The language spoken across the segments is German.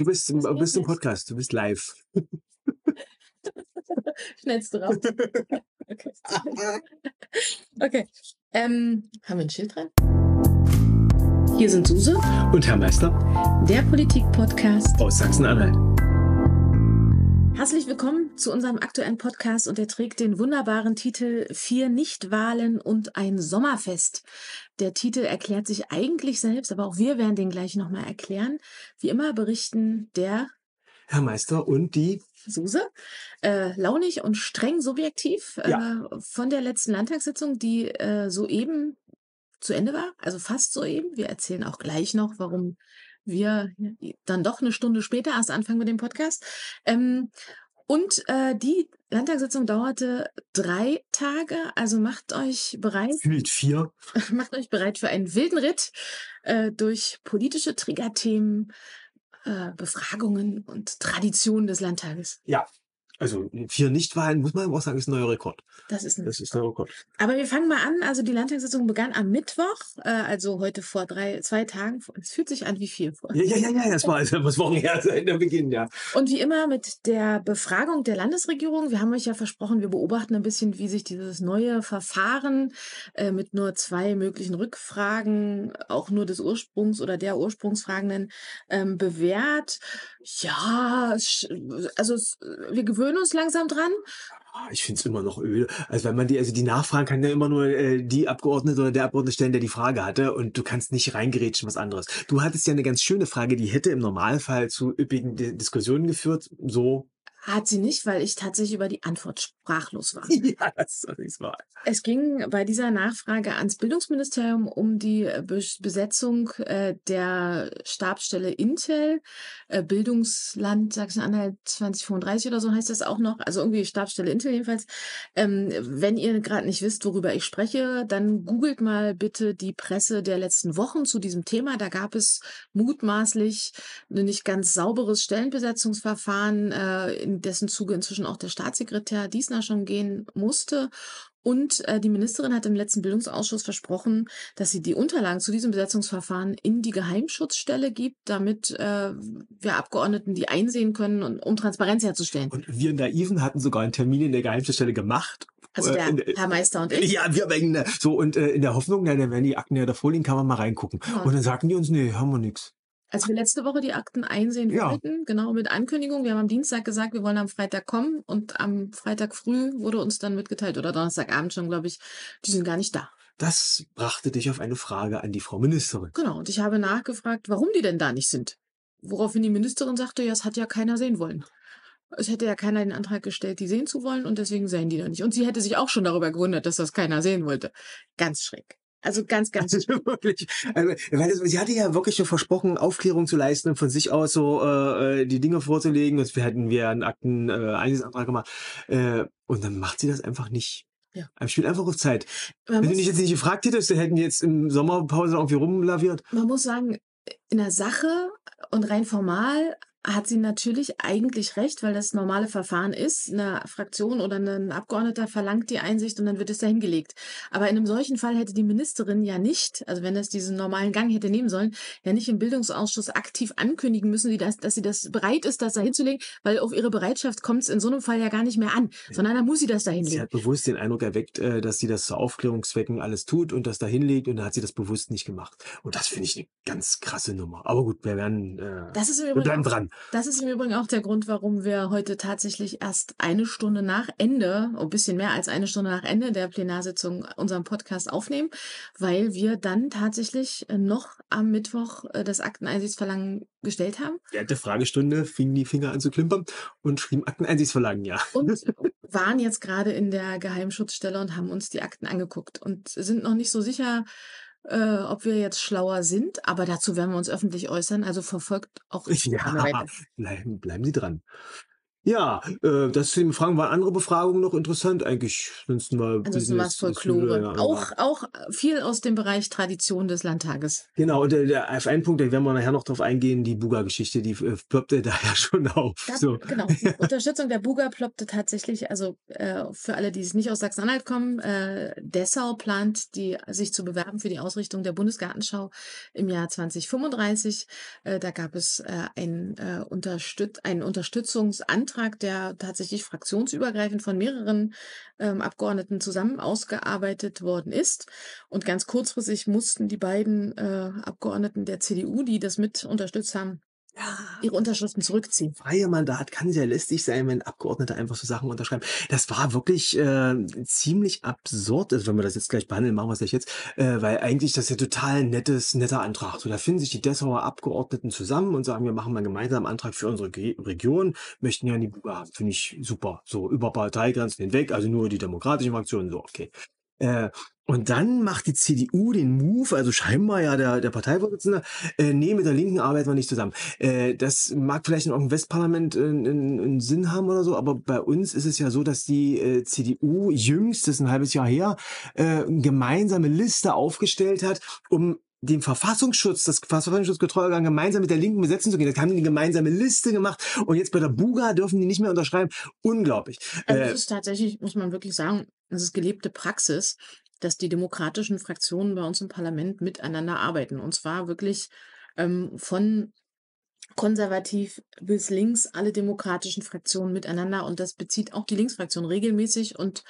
Du bist, im, bist im Podcast, du bist live. Schnellst du raus. Okay. okay. Ähm, haben wir ein Schild dran? Hier sind Suse Und Herr Meister der Politik-Podcast. aus Sachsen-Anhalt. Herzlich willkommen zu unserem aktuellen Podcast und der trägt den wunderbaren Titel Vier Nichtwahlen und ein Sommerfest. Der Titel erklärt sich eigentlich selbst, aber auch wir werden den gleich nochmal erklären. Wie immer berichten der Herr Meister und die Suse, äh, launig und streng subjektiv äh, Ja. von der letzten Landtagssitzung, die äh, soeben zu Ende war, also fast soeben. Wir erzählen auch gleich noch, warum wir dann doch eine Stunde später erst anfangen mit dem Podcast. Ähm, und äh, die Landtagssitzung dauerte drei Tage, also macht euch bereit, Fühlt vier. macht euch bereit für einen wilden Ritt äh, durch politische Triggerthemen, äh, Befragungen und Traditionen des Landtages. Ja. Also vier Nichtwahlen, muss man auch sagen, ist ein neuer Rekord. Das ist ein Das ist ein neuer Rekord. Aber wir fangen mal an. Also die Landtagssitzung begann am Mittwoch, äh, also heute vor drei, zwei Tagen. Es fühlt sich an wie viel vor. Ja, ja, ja, ja, das war also muss Wochen her sein, der Beginn, ja. Und wie immer mit der Befragung der Landesregierung. Wir haben euch ja versprochen, wir beobachten ein bisschen, wie sich dieses neue Verfahren äh, mit nur zwei möglichen Rückfragen, auch nur des Ursprungs oder der Ursprungsfragenden, ähm, bewährt. Ja, also wir gewöhnen uns langsam dran. Ah, Ich finde es immer noch öde. Also wenn man die, also die Nachfragen kann ja immer nur äh, die Abgeordnete oder der Abgeordnete stellen, der die Frage hatte und du kannst nicht reingerätschen was anderes. Du hattest ja eine ganz schöne Frage, die hätte im Normalfall zu üppigen Di- Diskussionen geführt. So. Hat sie nicht, weil ich tatsächlich über die Antwort sprachlos war. Ja, das ist wahr. Es ging bei dieser Nachfrage ans Bildungsministerium um die äh, Be Besetzung äh, der Stabsstelle Intel, äh, Bildungsland Sachsen-Anhalt 2035 oder so heißt das auch noch, also irgendwie Stabsstelle Intel jedenfalls. Ähm, wenn ihr gerade nicht wisst, worüber ich spreche, dann googelt mal bitte die Presse der letzten Wochen zu diesem Thema. Da gab es mutmaßlich ein nicht ganz sauberes Stellenbesetzungsverfahren, in dessen Zuge inzwischen auch der Staatssekretär Diesner schon gehen musste. Und äh, die Ministerin hat im letzten Bildungsausschuss versprochen, dass sie die Unterlagen zu diesem Besetzungsverfahren in die Geheimschutzstelle gibt, damit äh, wir Abgeordneten die einsehen können, und, um Transparenz herzustellen. Und wir Naiven hatten sogar einen Termin in der Geheimstelle gemacht. Also Äh, der in- Herr Meister und ich. Ja, wir wegen der- so und äh, in der Hoffnung, na, dann werden die Akten ja davor liegen, kann man mal reingucken. Ja. Und dann sagten die uns, nee, haben wir nix. Als wir letzte Woche die Akten einsehen Ja. wollten, genau mit Ankündigung, wir haben am Dienstag gesagt, wir wollen am Freitag kommen und am Freitag früh wurde uns dann mitgeteilt oder Donnerstagabend schon, glaube ich, die sind gar nicht da. Das brachte dich auf eine Frage an die Frau Ministerin. Genau, und ich habe nachgefragt, warum die denn da nicht sind. Woraufhin die Ministerin sagte, ja, es hat ja keiner sehen wollen. Es hätte ja keiner den Antrag gestellt, die sehen zu wollen und deswegen sehen die da nicht. Und sie hätte sich auch schon darüber gewundert, dass das keiner sehen wollte. Ganz schräg. Also ganz, ganz Also wirklich, also, weil sie hatte ja wirklich schon versprochen, Aufklärung zu leisten und von sich aus so äh, äh, die Dinge vorzulegen. Und wir hätten wir einen Akten äh, Einsichtsantrag gemacht. Äh, und dann macht sie das einfach nicht. Ja. Er spielt einfach auf Zeit. man Wenn du dich jetzt nicht gefragt hättest, dann hätten die jetzt im Sommerpause irgendwie rumlaviert. Man muss sagen, in der Sache und rein formal hat sie natürlich eigentlich recht, weil das normale Verfahren ist. Eine Fraktion oder ein Abgeordneter verlangt die Einsicht und dann wird es dahin gelegt. Aber in einem solchen Fall hätte die Ministerin ja nicht, also wenn das diesen normalen Gang hätte nehmen sollen, ja nicht im Bildungsausschuss aktiv ankündigen müssen, die das, dass sie das bereit ist, das da hinzulegen, weil auf ihre Bereitschaft kommt es in so einem Fall ja gar nicht mehr an, sondern dann muss sie das da Sie hat bewusst den Eindruck erweckt, äh, dass sie das zu Aufklärungszwecken alles tut und das da hinlegt und dann hat sie das bewusst nicht gemacht. Und das finde ich eine ganz krasse Nummer. Aber gut, wir werden, äh, wir bleiben auch- Das ist im Übrigen auch der Grund, warum wir heute tatsächlich erst eine Stunde nach Ende, ein bisschen mehr als eine Stunde nach Ende der Plenarsitzung unseren Podcast aufnehmen, weil wir dann tatsächlich äh, noch am Mittwoch äh, das Akteneinsichtsverlangen gestellt haben Während der Fragestunde fingen die Finger an zu klimpern und schrieben Akteneinsichtsverlangen, ja. und waren jetzt gerade in der Geheimschutzstelle und haben uns die Akten angeguckt und sind noch nicht so sicher, äh, ob wir jetzt schlauer sind, aber dazu werden wir uns öffentlich äußern. Also verfolgt auch Ja, bleiben, bleiben Sie dran. Ja, äh, das den Fragen waren andere Befragungen noch interessant eigentlich. Ansonsten war Ansonsten Business, Folklore. ja, Auch auch viel aus dem Bereich Tradition des Landtages. Genau, und der, der auf einen Punkt, da werden wir nachher noch drauf eingehen, die Buga-Geschichte, die äh, ploppte da ja schon auf. Da, So. genau. Die Unterstützung der Buga ploppte tatsächlich, also äh, für alle, die es nicht aus Sachsen-Anhalt kommen, äh, Dessau plant, die, sich zu bewerben für die Ausrichtung der Bundesgartenschau im Jahr 2035. Äh, da gab es äh, ein, äh, Unterstüt einen Unterstützungsantrag, der tatsächlich fraktionsübergreifend von mehreren ähm, Abgeordneten zusammen ausgearbeitet worden ist. Und ganz kurzfristig mussten die beiden äh, Abgeordneten der CDU, die das mit unterstützt haben, ihre Unterschriften zurückziehen. freie Mandat kann sehr lästig sein, wenn Abgeordnete einfach so Sachen unterschreiben. Das war wirklich äh, ziemlich absurd, also wenn wir das jetzt gleich behandeln, machen wir es gleich jetzt, äh, weil eigentlich das ja total nettes, netter Antrag. So, da finden sich die Dessauer Abgeordneten zusammen und sagen, wir machen mal einen gemeinsamen Antrag für unsere Ge Region, möchten ja die Buga haben. Finde ich super. So über Parteigrenzen hinweg, also nur die demokratischen Fraktionen, so, okay. Äh, und dann macht die CDU den Move, also scheinbar ja der, der Parteivorsitzende, äh, nee, mit der Linken arbeiten wir nicht zusammen. Äh, das mag vielleicht in irgendeinem Westparlament einen, einen Sinn haben oder so, aber bei uns ist es ja so, dass die äh, CDU jüngst, das ist ein halbes Jahr her, äh, eine gemeinsame Liste aufgestellt hat, um den Verfassungsschutz, das Verfassungsschutzkontrollorgan gemeinsam mit der Linken besetzen zu gehen. Das haben die eine gemeinsame Liste gemacht und jetzt bei der Buga dürfen die nicht mehr unterschreiben. Unglaublich. Also Äh, das ist tatsächlich, muss man wirklich sagen, das ist gelebte Praxis, dass die demokratischen Fraktionen bei uns im Parlament miteinander arbeiten. Und zwar wirklich ähm, von konservativ bis links alle demokratischen Fraktionen miteinander. Und das bezieht auch die Linksfraktion regelmäßig und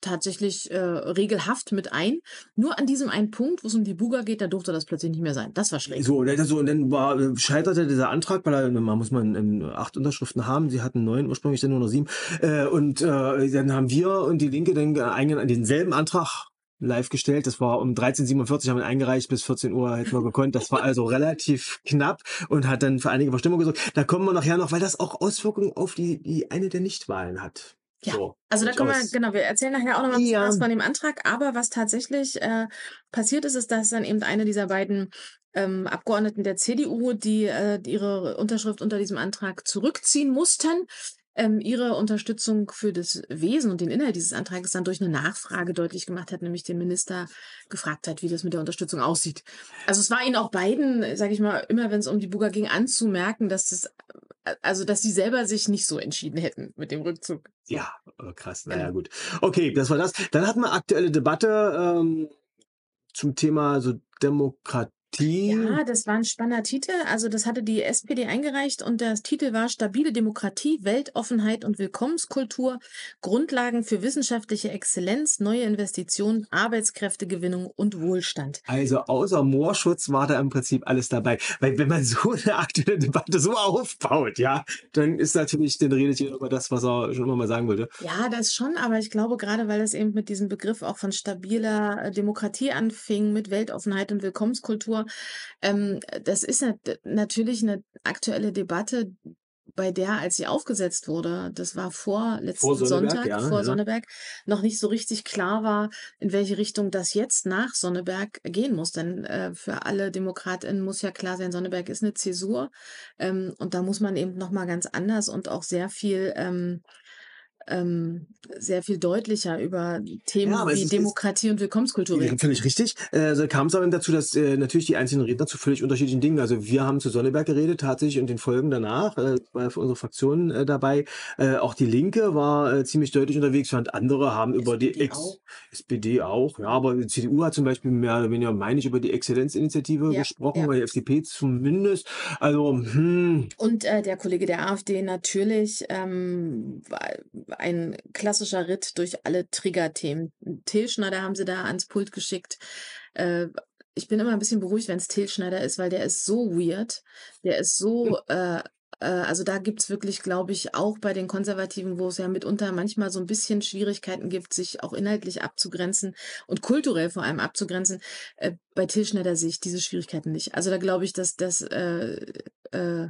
tatsächlich äh, regelhaft mit ein. Nur an diesem einen Punkt, wo es um die Buga geht, da durfte das plötzlich nicht mehr sein. Das war schräg. So, und dann- so, und dann war, äh, scheiterte dieser Antrag, weil er, man muss man ähm, acht Unterschriften haben. Sie hatten neun ursprünglich, dann nur noch sieben. Äh, und äh, dann haben wir und die Linke dann einen, denselben Antrag live gestellt. Das war um 13.47 haben wir eingereicht, bis 14 Uhr hätten wir gekonnt. Das war also relativ knapp und hat dann für einige Verstimmung gesorgt. Da kommen wir nachher noch, weil das auch Auswirkungen auf die, die eine der Nichtwahlen hat. Ja, So, Also da kommen wir, genau, wir erzählen nachher auch noch mal Ja. was von dem Antrag, aber was tatsächlich äh, passiert ist, ist, dass dann eben eine dieser beiden ähm, Abgeordneten der CDU, die äh, ihre Unterschrift unter diesem Antrag zurückziehen mussten, ähm, ihre Unterstützung für das Wesen und den Inhalt dieses Antrags dann durch eine Nachfrage deutlich gemacht hat, nämlich den Minister gefragt hat, wie das mit der Unterstützung aussieht. Also es war ihnen auch beiden, sage ich mal, immer wenn es um die Buga ging, anzumerken, dass das, äh, also dass sie selber sich nicht so entschieden hätten mit dem Rückzug. Ja, krass. Naja, Genau. gut. Okay, das war das. Dann hatten wir aktuelle Debatte ähm, zum Thema so Demokratie. Ja, das war ein spannender Titel. Also das hatte die SPD eingereicht und der Titel war Stabile Demokratie, Weltoffenheit und Willkommenskultur, Grundlagen für wissenschaftliche Exzellenz, neue Investitionen, Arbeitskräftegewinnung und Wohlstand. Also außer Moorschutz war da im Prinzip alles dabei. Weil wenn man so eine aktuelle Debatte so aufbaut, ja, dann ist natürlich, dann redet jeder über das, was er schon immer mal sagen wollte. Ja, das schon, aber ich glaube, gerade weil es eben mit diesem Begriff auch von stabiler äh, Demokratie anfing, mit Weltoffenheit und Willkommenskultur, ähm, das ist nat natürlich eine aktuelle Debatte, bei der, als sie aufgesetzt wurde, das war vor letzten Vor Sonntag, ja, vor ja. Sonneberg, noch nicht so richtig klar war, in welche Richtung das jetzt nach Sonneberg gehen muss. Denn äh, für alle DemokratInnen muss ja klar sein, Sonneberg ist eine Zäsur. Ähm, und da muss man eben nochmal ganz anders und auch sehr viel ähm, ähm, sehr viel deutlicher über Themen es wie ist- Demokratie und Willkommenskultur Ja, reden. völlig richtig. Also kam es aber dazu, dass äh, natürlich die einzelnen Redner zu völlig unterschiedlichen Dingen, also wir haben zu Sonneberg geredet tatsächlich und den Folgen danach, äh, war für unsere Fraktion äh, dabei. Äh, auch die Linke war äh, ziemlich deutlich unterwegs, während andere haben über die SPD Ex auch. SPD auch, ja, aber die CDU hat zum Beispiel mehr oder weniger, meine ich, über die Exzellenzinitiative Ja, gesprochen, ja. bei der FDP zumindest. Also, hm, Und äh, der Kollege der AfD natürlich ähm, war ein klassischer Ritt durch alle Triggerthemen. Tilschneider haben sie da ans Pult geschickt. Äh, ich bin immer ein bisschen beruhigt, wenn es Tilschneider ist, weil der ist so weird. Der ist so, äh, äh, also da gibt's wirklich, glaube ich, auch bei den Konservativen, wo es ja mitunter manchmal so ein bisschen Schwierigkeiten gibt, sich auch inhaltlich abzugrenzen und kulturell vor allem abzugrenzen. Äh, bei Tilschneider sehe ich diese Schwierigkeiten nicht. Also da glaube ich, dass das äh, äh,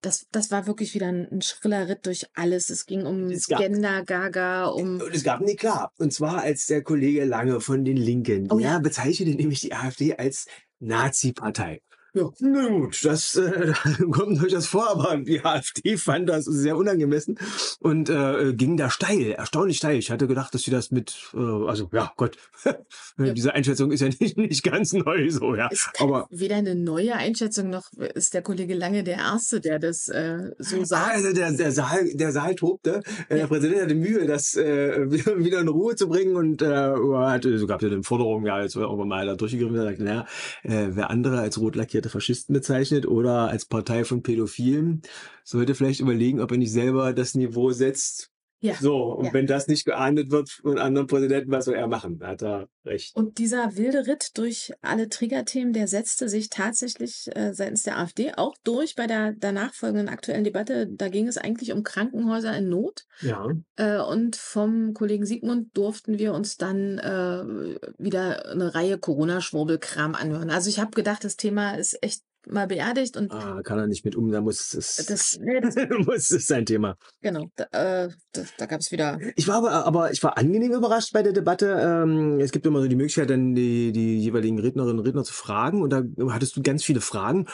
das, das war wirklich wieder ein, ein schriller Ritt durch alles. Es ging um Es gab- Gender, Gaga, um Und es gab, nee, klar. Und zwar als der Kollege Lange von den Linken. Oh ja, bezeichnete nämlich die AfD als Nazi-Partei. Ja. Na gut, das äh, kommt durchaus vor, aber die AfD fand das sehr unangemessen und äh, ging da steil, erstaunlich steil. Ich hatte gedacht, dass sie das mit, äh, also ja, Gott, ja. diese Einschätzung ist ja nicht, nicht ganz neu so, ja. aber weder eine neue Einschätzung noch ist der Kollege Lange der Erste, der das äh, so sagt. Also der, der Saal, der Saal tobte. Äh, ja. Der Präsident hatte Mühe, das äh, wieder in Ruhe zu bringen und äh, hat, so gab es ja eine Forderung, ja, jetzt irgendwann mal da durchgegriffen, sagt, naja, äh, wer andere als rot lackierte Faschisten bezeichnet oder als Partei von Pädophilen, sollte vielleicht überlegen, ob er nicht selber das Niveau setzt, ja. So, und ja. wenn das nicht geahndet wird von anderen Präsidenten, was soll er machen? Da hat er recht. Und dieser wilde Ritt durch alle Triggerthemen, der setzte sich tatsächlich äh, seitens der AfD auch durch bei der danach folgenden aktuellen Debatte. Da ging es eigentlich um Krankenhäuser in Not. Ja. Äh, und vom Kollegen Siegmund durften wir uns dann äh, wieder eine Reihe Corona-Schwurbelkram anhören. Also ich habe gedacht, das Thema ist echt mal beerdigt und ah, kann er nicht mit um, da muss es das, nee, das muss es sein Thema. Genau, da, äh, da, da gab es wieder. Ich war aber, aber ich war angenehm überrascht bei der Debatte. Ähm, es gibt immer so die Möglichkeit, dann die, die jeweiligen Rednerinnen und Redner zu fragen und da hattest du ganz viele Fragen,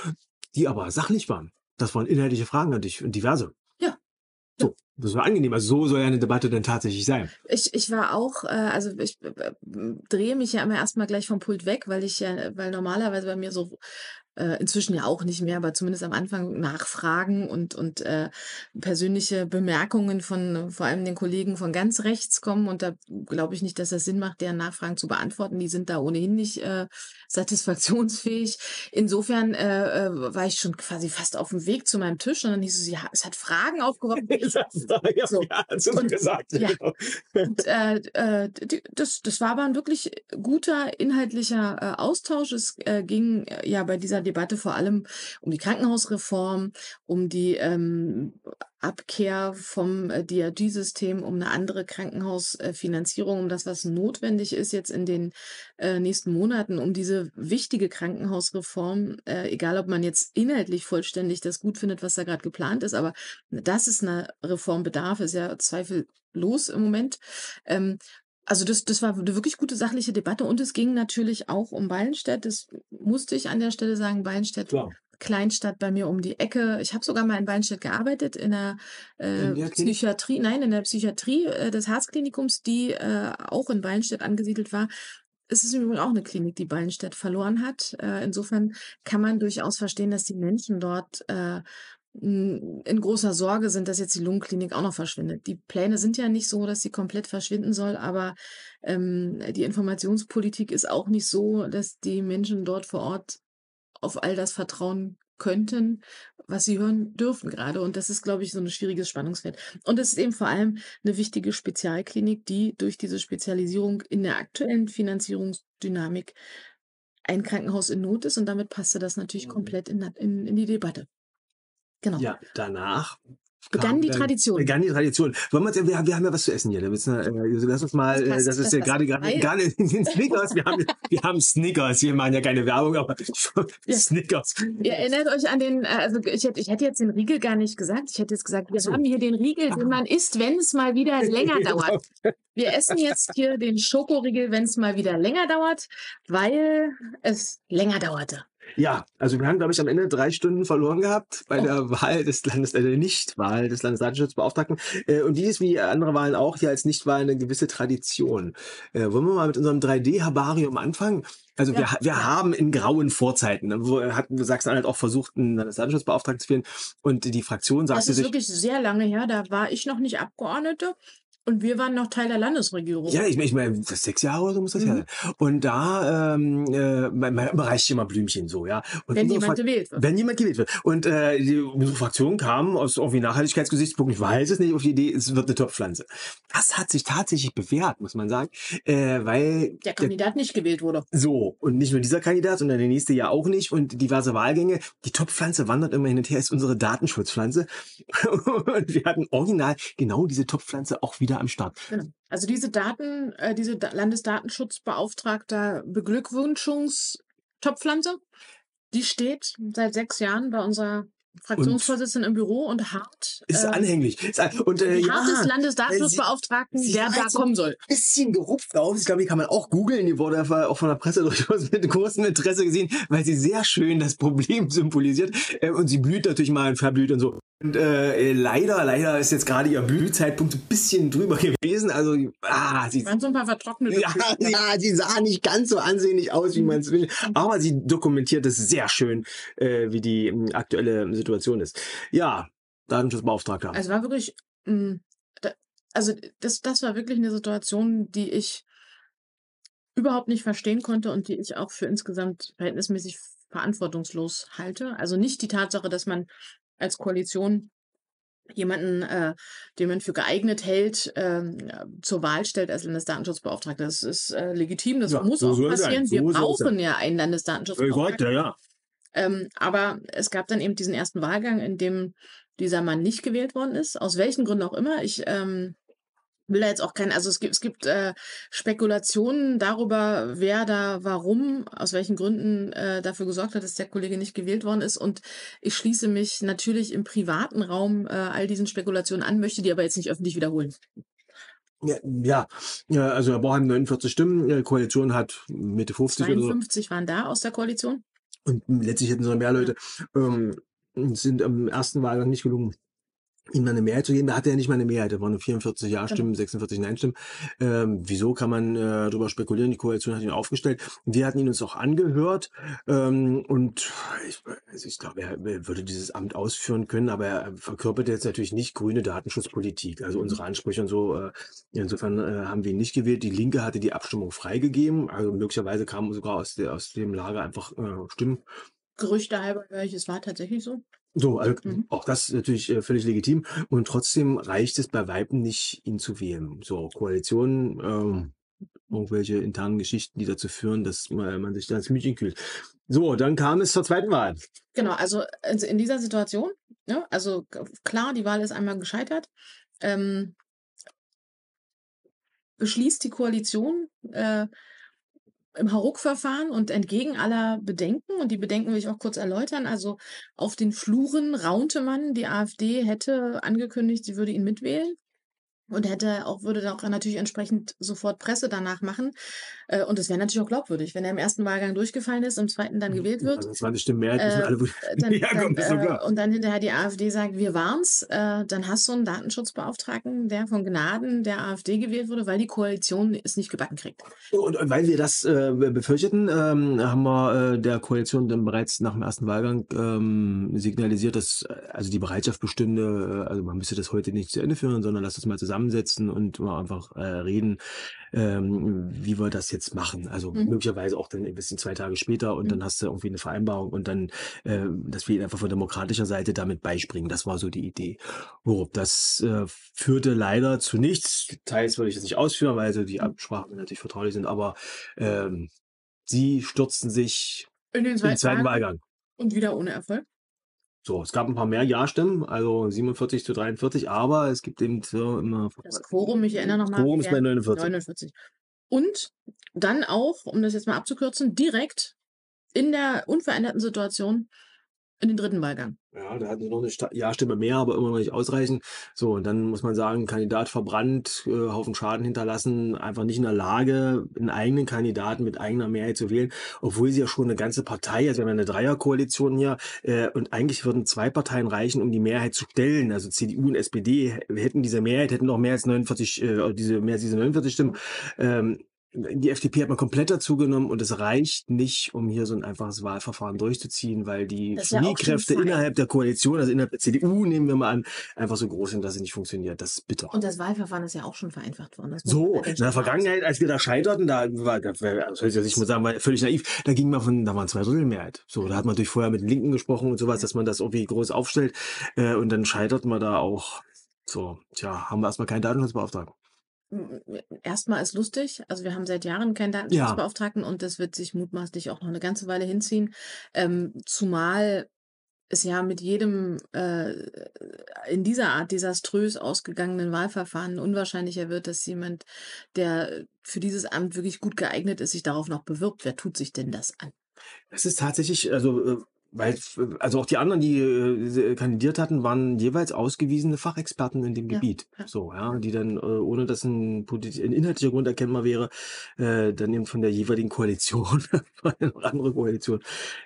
die aber sachlich waren. Das waren inhaltliche Fragen an dich und diverse. Ja. So, das war angenehm. Also so soll ja eine Debatte dann tatsächlich sein. Ich, ich war auch, äh, also ich äh, drehe mich ja immer erstmal gleich vom Pult weg, weil ich ja, weil normalerweise bei mir so äh, inzwischen ja auch nicht mehr, aber zumindest am Anfang Nachfragen und, und äh, persönliche Bemerkungen von vor allem den Kollegen von ganz rechts kommen. Und da glaube ich nicht, dass das Sinn macht, deren Nachfragen zu beantworten. Die sind da ohnehin nicht äh, satisfaktionsfähig. Insofern äh, äh, war ich schon quasi fast auf dem Weg zu meinem Tisch und dann hieß es, ja, es hat Fragen aufgeworfen. ja, so. ja, und, gesagt. Ja. Genau. Und, äh, äh, das, das war aber ein wirklich guter inhaltlicher äh, Austausch. Es äh, ging äh, ja bei dieser Debatte vor allem um die Krankenhausreform, um die ähm, Abkehr vom äh, DRG-System, um eine andere Krankenhausfinanzierung, um das, was notwendig ist jetzt in den äh, nächsten Monaten, um diese wichtige Krankenhausreform, äh, egal ob man jetzt inhaltlich vollständig das gut findet, was da gerade geplant ist, aber dass es eine Reform bedarf, ist ja zweifellos im Moment. Ähm, also das, das war eine wirklich gute sachliche Debatte und es ging natürlich auch um Ballenstedt. Das musste ich an der Stelle sagen. Ballenstedt, Klar. Kleinstadt bei mir um die Ecke. Ich habe sogar mal in Ballenstedt gearbeitet in der, äh, in der Psychiatrie, nein, in der Psychiatrie äh, des Herzklinikums, die äh, auch in Ballenstedt angesiedelt war. Es ist übrigens auch eine Klinik, die Ballenstedt verloren hat. Äh, insofern kann man durchaus verstehen, dass die Menschen dort äh, in großer Sorge sind, dass jetzt die Lungenklinik auch noch verschwindet. Die Pläne sind ja nicht so, dass sie komplett verschwinden soll, aber ähm, die Informationspolitik ist auch nicht so, dass die Menschen dort vor Ort auf all das vertrauen könnten, was sie hören dürfen gerade. Und das ist, glaube ich, so ein schwieriges Spannungsfeld. Und es ist eben vor allem eine wichtige Spezialklinik, die durch diese Spezialisierung in der aktuellen Finanzierungsdynamik ein Krankenhaus in Not ist. Und damit passte das natürlich mhm. komplett in, in, in die Debatte. Genau. Ja, danach Begann die Tradition. Begann die Tradition. Wollen wir, wir, wir haben ja was zu essen hier. Äh, lass uns mal, das, passt, das ist ja gerade gerade gar nicht Snickers. Wir haben, wir haben Snickers. Wir machen ja keine Werbung, aber ja. Snickers. Ihr erinnert euch an den, äh, also ich hätte, ich hätte jetzt den Riegel gar nicht gesagt. Ich hätte jetzt gesagt, wir so. haben hier den Riegel, den man isst, wenn es mal wieder länger dauert. Wir essen jetzt hier den Schokoriegel, wenn es mal wieder länger dauert, weil es länger dauerte. Ja, also wir haben, glaube ich, am Ende drei Stunden verloren gehabt bei oh. der Wahl des Landes, äh, Nichtwahl des Landesdatenschutzbeauftragten. Äh, und die ist wie andere Wahlen auch hier als Nichtwahl eine gewisse Tradition. Äh, wollen wir mal mit unserem 3D-Herbarium anfangen? Also ja, wir, wir haben in grauen Vorzeiten, ne, wo hat Sachsen-Anhalt auch versucht, einen Landesdatenschutzbeauftragten zu wählen. Und die Fraktion sagte sich... Das ist wirklich sehr lange her, da war ich noch nicht Abgeordnete. Und wir waren noch Teil der Landesregierung. Ja, ich, ich meine, sechs Jahre oder so muss das mhm. ja sein. Und da ähm, äh, man, man überreicht immer Blümchen so, ja. Und wenn jemand gewählt wird. Wenn jemand gewählt wird. Und äh, die, unsere Fraktion kam aus irgendwie Nachhaltigkeitsgesichtspunkten, ich weiß es nicht, auf die Idee, es wird eine Topfpflanze. Das hat sich tatsächlich bewährt, muss man sagen, äh, weil der Kandidat der, nicht gewählt wurde. So und nicht nur dieser Kandidat, sondern der nächste ja auch nicht und diverse Wahlgänge. Die Topfpflanze wandert immer hin und her, ist unsere Datenschutzpflanze. und wir hatten original genau diese Topfpflanze auch wieder wieder am Start. Genau. Also diese Daten, äh, diese Landesdatenschutzbeauftragter Beglückwünschungstopfpflanze, die steht seit sechs Jahren bei unserer Fraktionsvorsitzenden im Büro und hart. Ist äh, anhänglich. Und, äh, ja, Hart des Landesdatenschutzbeauftragten, der da kommen soll. Bisschen gerupft auf. Ich glaube, die kann man auch googeln. Die wurde auch von der Presse durchaus mit großem Interesse gesehen, weil sie sehr schön das Problem symbolisiert. Äh, und sie blüht natürlich mal und verblüht und so. Und äh, leider, leider ist jetzt gerade ihr Blühzeitpunkt ein bisschen drüber gewesen. Also, ah, sie waren so ein paar vertrocknete. Ja, ja, sie sah nicht ganz so ansehnlich aus, wie man es will. Aber sie dokumentiert es sehr schön, äh, wie die äh, aktuelle Situation ist. Ja, Datenschutzbeauftragter. Also war wirklich, mh, da, also das, das war wirklich eine Situation, die ich überhaupt nicht verstehen konnte und die ich auch für insgesamt verhältnismäßig verantwortungslos halte. Also nicht die Tatsache, dass man als Koalition jemanden, äh, den man für geeignet hält, ähm, zur Wahl stellt als Landesdatenschutzbeauftragter. Das ist äh, legitim, das ja, muss so auch passieren. So Wir brauchen ja einen Landesdatenschutzbeauftragten. Ja. Ähm, aber es gab dann eben diesen ersten Wahlgang, in dem dieser Mann nicht gewählt worden ist, aus welchen Gründen auch immer. Ich ähm, will da jetzt auch kein, also es gibt, es gibt äh, Spekulationen darüber, wer da warum, aus welchen Gründen äh, dafür gesorgt hat, dass der Kollege nicht gewählt worden ist. Und ich schließe mich natürlich im privaten Raum äh, all diesen Spekulationen an, möchte die aber jetzt nicht öffentlich wiederholen. Ja, ja, also Herr Borheim 49 Stimmen, die Koalition hat Mitte 50 52 oder so. waren da aus der Koalition. Und letztlich hätten es noch mehr Leute. Ähm, sind am ersten Wahlgang nicht gelungen ihm eine Mehrheit zu geben. Da hatte er nicht mal eine Mehrheit. Da waren nur 44 Ja-Stimmen, genau. 46 Nein-Stimmen. Ähm, wieso kann man äh, darüber spekulieren? Die Koalition hat ihn aufgestellt. Wir hatten ihn uns auch angehört. Ähm, und ich, also ich glaube, er, er, würde dieses Amt ausführen können, aber er verkörpert jetzt natürlich nicht grüne Datenschutzpolitik. Also mhm. unsere Ansprüche und so. Äh, insofern äh, haben wir ihn nicht gewählt. Die Linke hatte die Abstimmung freigegeben. Also möglicherweise kamen sogar aus, der, aus dem Lager einfach äh, Stimmen. Gerüchte halber ich, es war tatsächlich so. So, also mhm. auch das ist natürlich äh, völlig legitim. Und trotzdem reicht es bei Weiben nicht, ihn zu wählen. So, Koalitionen, ähm, irgendwelche internen Geschichten, die dazu führen, dass man, man sich da ins Mütchen kühlt. So, dann kam es zur zweiten Wahl. Genau, also in dieser Situation, ja, ne, also klar, die Wahl ist einmal gescheitert. Ähm, beschließt die Koalition, äh, im Hauruck-Verfahren und entgegen aller Bedenken, und die Bedenken will ich auch kurz erläutern, also auf den Fluren raunte man, die AfD hätte angekündigt, sie würde ihn mitwählen und hätte auch, würde auch natürlich entsprechend sofort Presse danach machen. Äh, und es wäre natürlich auch glaubwürdig, wenn er im ersten Wahlgang durchgefallen ist, im zweiten dann gewählt wird. Also 20 Stimmen mehr, äh, alle, dann, ja, dann, äh, und dann hinterher die AfD sagt, wir waren's, äh, dann hast du einen Datenschutzbeauftragten, der von Gnaden der AfD gewählt wurde, weil die Koalition es nicht gebacken kriegt. Und, und weil wir das äh, befürchteten, ähm, haben wir äh, der Koalition dann bereits nach dem ersten Wahlgang ähm, signalisiert, dass äh, also die Bereitschaft bestünde, also man müsste das heute nicht zu Ende führen, sondern lass das mal zusammen zusammensetzen und mal einfach äh, reden, ähm, wie wir das jetzt machen. Also mhm. möglicherweise auch dann ein bisschen zwei Tage später und mhm. dann hast du irgendwie eine Vereinbarung und dann, äh, dass wir ihn einfach von demokratischer Seite damit beispringen. Das war so die Idee. Oh, das äh, führte leider zu nichts. Teils würde ich das nicht ausführen, weil also die mhm. Absprachen natürlich vertraulich sind, aber ähm, sie stürzten sich in den zweiten, zweiten Wahlgang. Und wieder ohne Erfolg? So, es gab ein paar mehr Ja-Stimmen, also 47 zu 43, aber es gibt eben so immer. Das Quorum, ich erinnere nochmal. Quorum ist bei 49. 49. Und dann auch, um das jetzt mal abzukürzen, direkt in der unveränderten Situation in den dritten Wahlgang. Ja, da hatten sie noch eine Ja-Stimme mehr, aber immer noch nicht ausreichend. So, und dann muss man sagen, Kandidat verbrannt, äh, Haufen Schaden hinterlassen, einfach nicht in der Lage, einen eigenen Kandidaten mit eigener Mehrheit zu wählen, obwohl sie ja schon eine ganze Partei, also wir haben eine Dreierkoalition hier, äh, und eigentlich würden zwei Parteien reichen, um die Mehrheit zu stellen. Also CDU und SPD hätten diese Mehrheit, hätten noch mehr als 49, äh, diese, mehr als diese 49 Stimmen. Ähm, die FDP hat man komplett dazu genommen und es reicht nicht, um hier so ein einfaches Wahlverfahren durchzuziehen, weil die Chemiekräfte ja innerhalb der Koalition, also innerhalb der CDU, nehmen wir mal an, einfach so groß sind, dass es nicht funktioniert. Das ist bitter. Und das Wahlverfahren ist ja auch schon vereinfacht worden. so, in der Vergangenheit, als wir da scheiterten, da war, das soll ich jetzt nicht sagen, war völlig naiv, da ging man von, da waren zwei Drittel Mehrheit. So, da hat man natürlich vorher mit den Linken gesprochen und sowas, dass man das irgendwie groß aufstellt, äh, und dann scheitert man da auch. So, tja, haben wir erstmal keinen Datenschutzbeauftragten erstmal ist lustig. Also wir haben seit Jahren keinen Datenschutzbeauftragten ja. und das wird sich mutmaßlich auch noch eine ganze Weile hinziehen. Ähm, zumal es ja mit jedem äh, in dieser Art desaströs ausgegangenen Wahlverfahren unwahrscheinlicher wird, dass jemand, der für dieses Amt wirklich gut geeignet ist, sich darauf noch bewirbt. Wer tut sich denn das an? Es ist tatsächlich, also äh, Weil, also auch die anderen, die äh, kandidiert hatten, waren jeweils ausgewiesene Fachexperten in dem Ja, Gebiet. ja. So, ja, die dann, äh, ohne dass ein, ein inhaltlicher Grund erkennbar wäre, äh, dann eben von der jeweiligen Koalition, eine andere Koalition,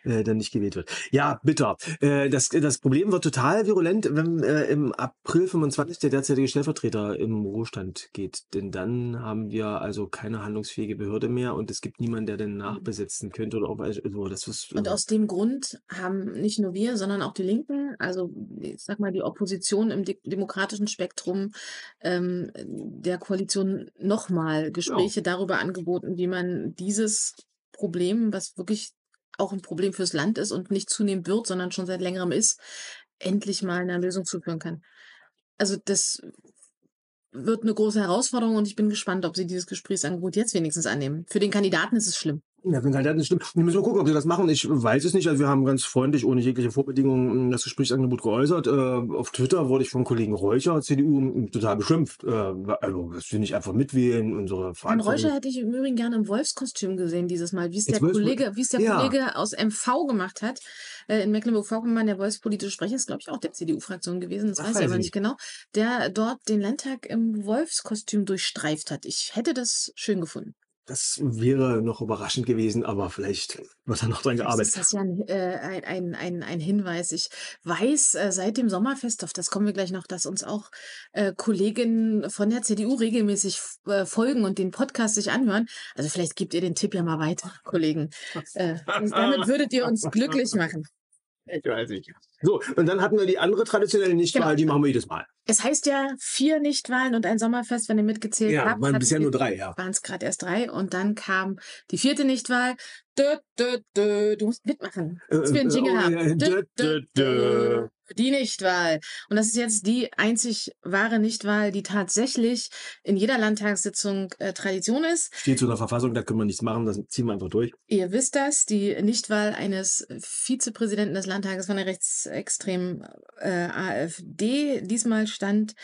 äh, dann nicht gewählt wird. Ja, bitter. Äh, das, das Problem wird total virulent, wenn äh, im April 25 der derzeitige Stellvertreter im Ruhestand geht. Denn dann haben wir also keine handlungsfähige Behörde mehr und es gibt niemanden, der den nachbesetzen könnte oder auch, also, das ist, Und äh, aus dem Grund haben nicht nur wir, sondern auch die Linken, also ich sag mal die Opposition im de demokratischen Spektrum ähm, der Koalition nochmal Gespräche darüber angeboten, wie man dieses Problem, was wirklich auch ein Problem fürs Land ist und nicht zunehmend wird, sondern schon seit längerem ist, endlich mal einer Lösung zuführen kann. Also das wird eine große Herausforderung und ich bin gespannt, ob sie dieses Gesprächsangebot jetzt wenigstens annehmen. Für den Kandidaten ist es schlimm. Ja, wenn Kandidaten stimmt. Wir müssen mal gucken, ob sie das machen. Ich weiß es nicht. Also wir haben ganz freundlich, ohne jegliche Vorbedingungen, das Gesprächsangebot geäußert. Äh, auf Twitter wurde ich vom Kollegen Räucher, CDU, total beschimpft. Äh, also, das will nicht einfach mitwählen, unsere Herrn. Räuscher hätte ich im Übrigen gerne im Wolfskostüm gesehen dieses Mal, wie es der Kollege, wie es der Ja. Kollege aus MV gemacht hat. Äh, in Mecklenburg-Vorpommern, der wolfspolitische Sprecher, ist, glaube ich, auch der CDU-Fraktion gewesen, das Ach, weiß ich weiß aber ich nicht genau, der dort den Landtag im Wolfskostüm durchstreift hat. Ich hätte das schön gefunden. Das wäre noch überraschend gewesen, aber vielleicht wird da noch dran gearbeitet. ist das ja ein, äh, ein, ein, ein, ein Hinweis. Ich weiß äh, seit dem Sommerfest, auf das kommen wir gleich noch, dass uns auch äh, Kolleginnen von der CDU regelmäßig äh, folgen und den Podcast sich anhören. Also vielleicht gebt ihr den Tipp ja mal weiter, Kollegen. Äh, damit würdet ihr uns glücklich machen. Ich weiß nicht. So, und dann hatten wir die andere traditionelle Nichtwahl, Genau. die machen wir jedes Mal. Es heißt ja vier Nichtwahlen und ein Sommerfest, wenn ihr mitgezählt Ja, habt. waren hattet bisher nur drei, ja. waren es gerade erst drei und dann kam die vierte Nichtwahl. Dö, dö, dö. Du musst mitmachen. Dass wir einen Äh, Jingle oh, haben. ja, dö, dö, dö. Die Nichtwahl. Und das ist jetzt die einzig wahre Nichtwahl, die tatsächlich in jeder Landtagssitzung äh, Tradition ist. Steht so in der Verfassung, da können wir nichts machen, das ziehen wir einfach durch. Ihr wisst das, die Nichtwahl eines Vizepräsidenten des Landtages von der rechtsextremen äh, AfD. Diesmal stand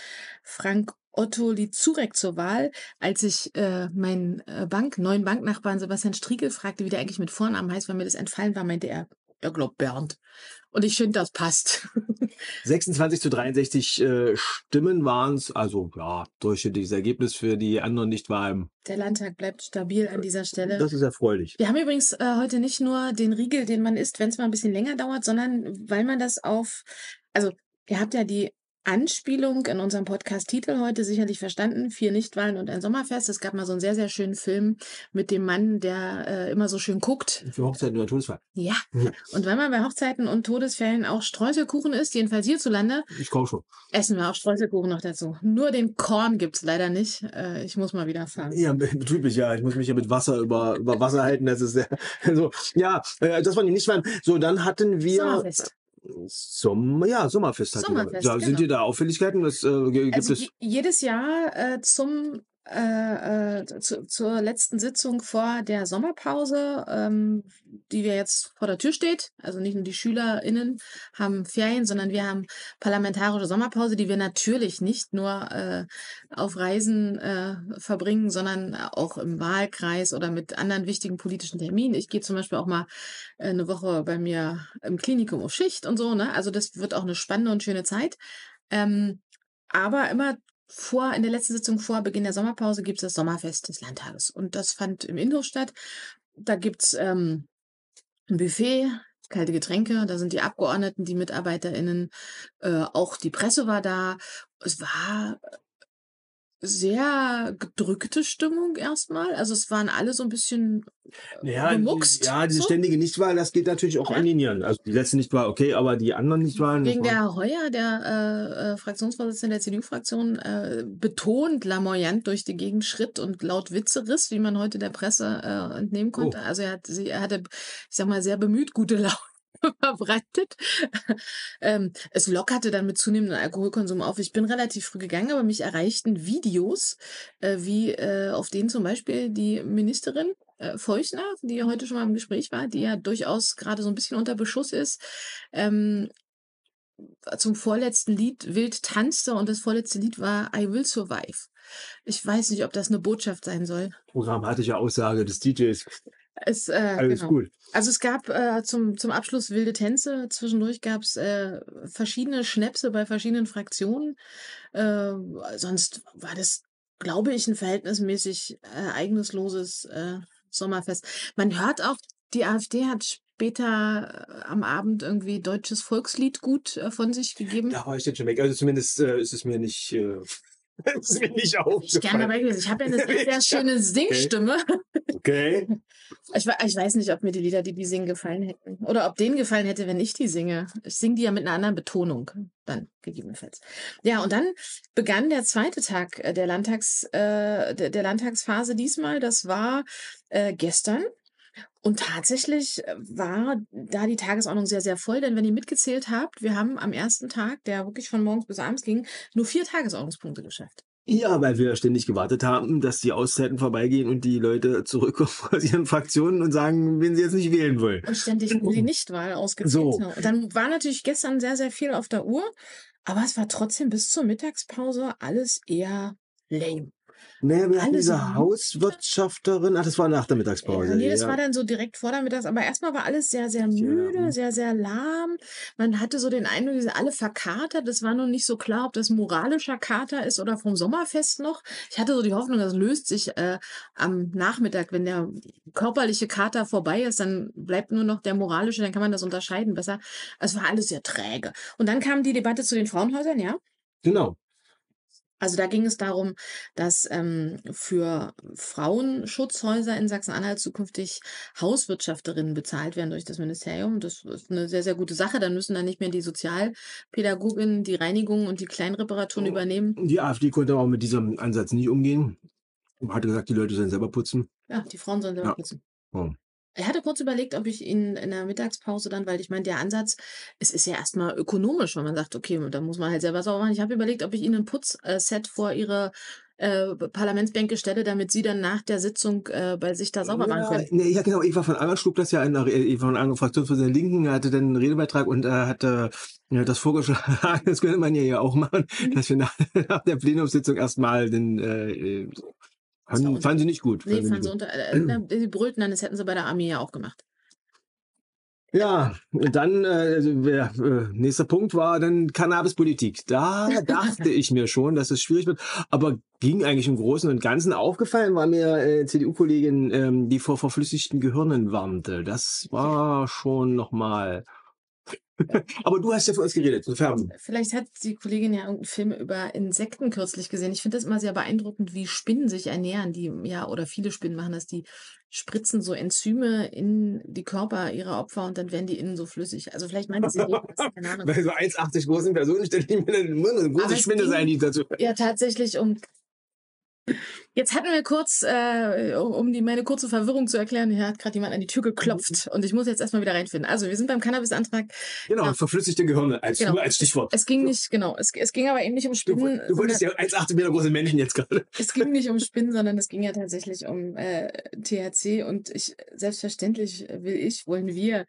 Frank Otto Lizurek zur Wahl, als ich äh, meinen äh, Bank, neuen Banknachbarn Sebastian Striekel fragte, wie der eigentlich mit Vornamen heißt, weil mir das entfallen war, meinte er, er glaubt Bernd. Und ich finde, das passt. 26 zu 63 äh, Stimmen waren es, also ja, durchschnittliches Ergebnis für die anderen Nichtwahlen. Der Landtag bleibt stabil an dieser Stelle. Das ist erfreulich. Wir haben übrigens äh, heute nicht nur den Riegel, den man isst, wenn es mal ein bisschen länger dauert, sondern weil man das auf, also ihr habt ja die Anspielung in unserem Podcast-Titel heute sicherlich verstanden. Vier Nichtwahlen und ein Sommerfest. Es gab mal so einen sehr, sehr schönen Film mit dem Mann, der äh, immer so schön guckt. Für Hochzeiten oder Todesfall. Ja. Mhm. Und wenn man bei Hochzeiten und Todesfällen auch Streuselkuchen isst, jedenfalls hierzulande, Ich kaufe schon. essen wir auch Streuselkuchen noch dazu. Nur den Korn gibt's leider nicht. Äh, ich muss mal wieder fahren. Ja, betrieblich, ja. Ich muss mich ja mit Wasser über, über Wasser halten. Das ist sehr, so. Ja, äh, das waren die Nichtwahlen. So, dann hatten wir. Sommerfest. Sommer, ja, Sommerfest Sommerfest, wir. Ja, sind genau. dir da Auffälligkeiten? Was, äh, gibt Also es? je- jedes Jahr äh, zum äh, äh, zu, zur letzten Sitzung vor der Sommerpause, ähm, die wir jetzt vor der Tür steht. Also nicht nur die SchülerInnen haben Ferien, sondern wir haben parlamentarische Sommerpause, die wir natürlich nicht nur äh, auf Reisen äh, verbringen, sondern auch im Wahlkreis oder mit anderen wichtigen politischen Terminen. Ich gehe zum Beispiel auch mal äh, eine Woche bei mir im Klinikum auf Schicht und so. Ne? Also das wird auch eine spannende und schöne Zeit. Ähm, aber immer vor, in der letzten Sitzung vor Beginn der Sommerpause gibt es das Sommerfest des Landtages. Und das fand im Innenhof statt. Da gibt's ähm, ein Buffet, kalte Getränke, da sind die Abgeordneten, die MitarbeiterInnen, äh, auch die Presse war da. Es war sehr gedrückte Stimmung erstmal. Also es waren alle so ein bisschen Ja, gemuckst, ja, diese so. ständige Nichtwahl, das geht natürlich auch Ja. an die Nieren. Also die letzte Nichtwahl, okay, aber die anderen Nichtwahlen. Wegen der Herr Heuer, der äh, äh, Fraktionsvorsitzende der CDU-Fraktion, äh, betont lamoyant durch die Gegend schritt und laut Witze riss, wie man heute der Presse äh, entnehmen konnte. Oh. Also er, hat, sie, er hatte, ich sag mal, sehr bemüht gute Laune verbreitet. ähm, es lockerte dann mit zunehmendem Alkoholkonsum auf. Ich bin relativ früh gegangen, aber mich erreichten Videos, äh, wie äh, auf denen zum Beispiel die Ministerin äh, Feuchner, die heute schon mal im Gespräch war, die ja durchaus gerade so ein bisschen unter Beschuss ist, ähm, zum vorletzten Lied wild tanzte und das vorletzte Lied war I Will Survive. Ich weiß nicht, ob das eine Botschaft sein soll. programmatische Aussage des DJs. Es, äh, Alles genau. gut. Also es gab äh, zum, zum Abschluss wilde Tänze. Zwischendurch gab es äh, verschiedene Schnäpse bei verschiedenen Fraktionen. Äh, sonst war das, glaube ich, ein verhältnismäßig ereignisloses äh, Sommerfest. Man hört auch, die AfD hat später äh, am Abend irgendwie deutsches Volkslied gut äh, von sich gegeben. Da war ich jetzt schon weg. Also zumindest äh, ist es mir nicht, äh, ist mir nicht Ich gerne aufgefallen. dabei gewesen. Ich habe ja eine sehr, schöne Singstimme. Okay. Ich, we- ich weiß nicht, ob mir die Lieder, die die singen, gefallen hätten. Oder ob denen gefallen hätte, wenn ich die singe. Ich singe die ja mit einer anderen Betonung. Dann gegebenenfalls. Ja, und dann begann der zweite Tag äh, der, Landtags, äh, der, der Landtagsphase diesmal. Das war äh, gestern. Und tatsächlich äh, war da die Tagesordnung sehr, sehr voll, denn wenn ihr mitgezählt habt, wir haben am ersten Tag, der wirklich von morgens bis abends ging, nur vier Tagesordnungspunkte geschafft. Ja, weil wir ständig gewartet haben, dass die Auszeiten vorbeigehen und die Leute zurückkommen aus ihren Fraktionen und sagen, wen sie jetzt nicht wählen wollen. Und ständig die Nichtwahl ausgezählt. So. haben. Und dann war natürlich gestern sehr, sehr viel auf der Uhr, aber es war trotzdem bis zur Mittagspause alles eher lame. Naja, wir hatten diese so Hauswirtschafterin, ach, das war nach der Mittagspause. Ja, nee, das ja. war dann so direkt vor der Mittags, aber erstmal war alles sehr, sehr müde, Ja. sehr, sehr lahm. Man hatte so den Eindruck, die sind alle verkatert. Es war noch nicht so klar, ob das moralischer Kater ist oder vom Sommerfest noch. Ich hatte so die Hoffnung, das löst sich äh, am Nachmittag, wenn der körperliche Kater vorbei ist, dann bleibt nur noch der moralische, dann kann man das unterscheiden besser. Es war alles sehr träge. Und dann kam die Debatte zu den Frauenhäusern, ja. Genau. Also da ging es darum, dass ähm, für Frauenschutzhäuser in Sachsen-Anhalt zukünftig Hauswirtschafterinnen bezahlt werden durch das Ministerium. Das ist eine sehr, sehr gute Sache. Dann müssen dann nicht mehr die Sozialpädagoginnen die Reinigung und die Kleinreparaturen Oh. übernehmen. Die AfD konnte auch mit diesem Ansatz nicht umgehen. Hatte gesagt, die Leute sollen selber putzen. Ja, die Frauen sollen selber Ja. putzen. Oh. Er hatte kurz überlegt, ob ich ihn in der Mittagspause dann, weil ich meine, der Ansatz, es ist ja erstmal ökonomisch, wenn man sagt, okay, da muss man halt selber sauber machen. Ich habe überlegt, ob ich ihnen ein Putzset vor ihre äh, Parlamentsbänke stelle, damit sie dann nach der Sitzung äh, bei sich da sauber machen Ja, können. nee, ja, genau. Eva von Anger schlug das ja in der, Eva von Anger, Fraktionsvorsitzende der Linken, hatte dann einen Redebeitrag und äh, hatte ja, das vorgeschlagen, das könnte man ja hier auch machen, Mhm. dass wir nach, nach der Plenumssitzung erstmal den, äh, äh, fanden, fanden sie nicht gut. Nee, fanden sie unter, äh, sie brüllten dann, das hätten sie bei der Armee ja auch gemacht. Ja, und dann, äh, ja, äh, nächster Punkt war dann Cannabispolitik. Da dachte ich mir schon, dass es schwierig wird, aber ging eigentlich im Großen und Ganzen. Aufgefallen war mir äh, CDU-Kollegin, ähm, die vor verflüssigten Gehirnen warnte. Das war schon nochmal. Aber du hast ja für uns geredet, zu färben. Vielleicht hat die Kollegin ja irgendeinen Film über Insekten kürzlich gesehen. Ich finde das immer sehr beeindruckend, wie Spinnen sich ernähren, die, ja, oder viele Spinnen machen das, die spritzen so Enzyme in die Körper ihrer Opfer und dann werden die innen so flüssig. Also vielleicht meinte sie das, keine Ahnung. Bei so 1,80 großen Personen stelle ich mir eine, muss eine große Spinne sein, die dazu. Ja, tatsächlich um. Jetzt hatten wir kurz, äh, um die, meine kurze Verwirrung zu erklären, hier hat gerade jemand an die Tür geklopft und ich muss jetzt erstmal wieder reinfinden. Also wir sind beim Cannabis-Antrag. Genau, Ja. verflüssigte Gehirne, als, Genau. nur als Stichwort. Es ging nicht, genau, es, es ging aber eben nicht um Du, Spinnen. du wolltest ja 1,80 Meter große Menschen jetzt gerade. Es ging nicht um Spinnen, sondern es ging ja tatsächlich um äh, THC und ich selbstverständlich will ich, wollen wir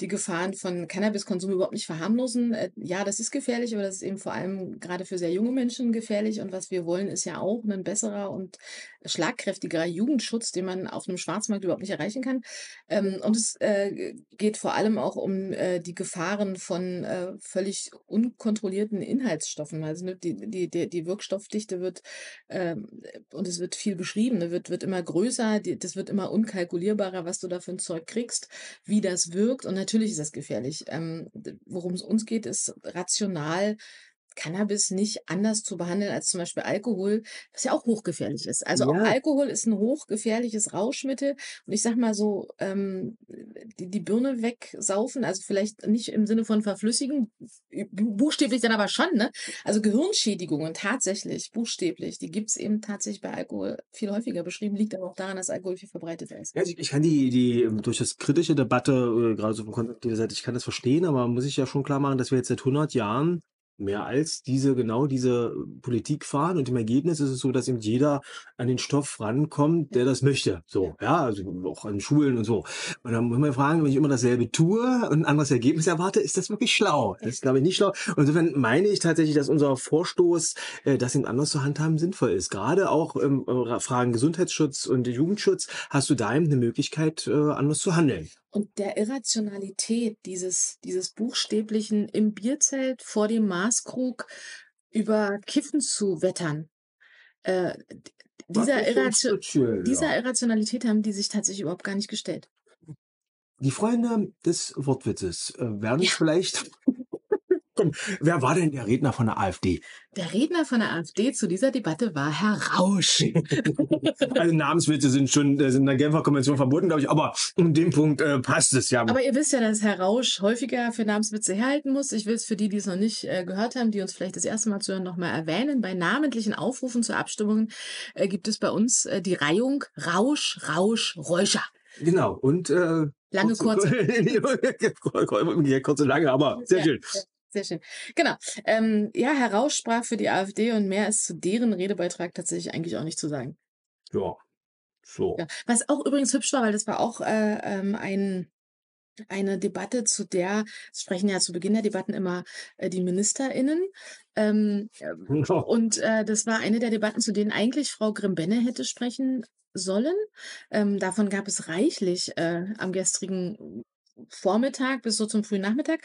die Gefahren von Cannabiskonsum überhaupt nicht verharmlosen. Äh, ja, das ist gefährlich, aber das ist eben vor allem gerade für sehr junge Menschen gefährlich und was wir wollen, ist ja auch ein besserer und schlagkräftigerer Jugendschutz, den man auf einem Schwarzmarkt überhaupt nicht erreichen kann. Ähm, und es äh, geht vor allem auch um äh, die Gefahren von äh, völlig unkontrollierten Inhaltsstoffen. Also ne, die, die, die, Wirkstoffdichte wird ähm, und es wird viel beschrieben, ne, wird, wird immer größer, die, das wird immer unkalkulierbarer, was du da für ein Zeug kriegst, wie das wirkt. Und natürlich ist das gefährlich. Ähm, worum es uns geht, ist rational Cannabis nicht anders zu behandeln als zum Beispiel Alkohol, was ja auch hochgefährlich ist. Also auch Ja. Alkohol ist ein hochgefährliches Rauschmittel. Und ich sag mal so, ähm, die, die Birne wegsaufen, also vielleicht nicht im Sinne von verflüssigen, bu- buchstäblich dann aber schon, ne? Also Gehirnschädigungen tatsächlich, buchstäblich, die gibt's eben tatsächlich bei Alkohol viel häufiger beschrieben, liegt aber auch daran, dass Alkohol viel verbreiteter ist. Ja, ich, ich kann die, die ähm, durch das kritische Debatte, äh, gerade so von konservativer Seite, ich kann das verstehen, aber muss ich ja schon klar machen, dass wir jetzt seit 100 Jahren mehr als diese genau diese Politik fahren und im Ergebnis ist es so, dass eben jeder an den Stoff rankommt, der das möchte. So, ja, also auch an Schulen und so. Und dann muss man fragen, wenn ich immer dasselbe tue und ein anderes Ergebnis erwarte, ist das wirklich schlau? Das ist, glaube ich, nicht schlau. Und insofern meine ich tatsächlich, dass unser Vorstoß, äh, das eben anders zu handhaben, sinnvoll ist. Gerade auch im äh, Fragen Gesundheitsschutz und Jugendschutz hast du da eben eine Möglichkeit, äh, anders zu handeln. Und der Irrationalität dieses, dieses buchstäblichen im Bierzelt vor dem Maßkrug über Kiffen zu wettern, äh, dieser, Irration speziell, dieser ja. Irrationalität haben die sich tatsächlich überhaupt gar nicht gestellt. Die Freunde des Wortwitzes äh, werden Ja. vielleicht. Komm, wer war denn der Redner von der AfD? Der Redner von der AfD zu dieser Debatte war Herr Rausch. Also Namenswitze sind schon äh, sind in der Genfer Konvention verboten, glaube ich, aber an dem Punkt äh, passt es ja. Aber ihr wisst ja, dass Herr Rausch häufiger für Namenswitze herhalten muss. Ich will es für die, die es noch nicht äh, gehört haben, die uns vielleicht das erste Mal zuhören, nochmal erwähnen. Bei namentlichen Aufrufen zur Abstimmung äh, gibt es bei uns äh, die Reihung Rausch, Rausch, Räuscher. Genau. Und äh, Lange, kurze. ja, kurze, lange, aber sehr Ja, schön. Sehr schön. Genau. Ähm, ja, Herr Rausch sprach für die AfD und mehr ist zu deren Redebeitrag tatsächlich eigentlich auch nicht zu sagen. Ja. So. Ja. Was auch übrigens hübsch war, weil das war auch äh, ähm, ein, eine Debatte, zu der, es sprechen ja zu Beginn der Debatten immer äh, die MinisterInnen. Ähm, äh, und äh, das war eine der Debatten, zu denen eigentlich Frau Grimbenne hätte sprechen sollen. Ähm, davon gab es reichlich äh, am gestrigen Vormittag bis so zum frühen Nachmittag.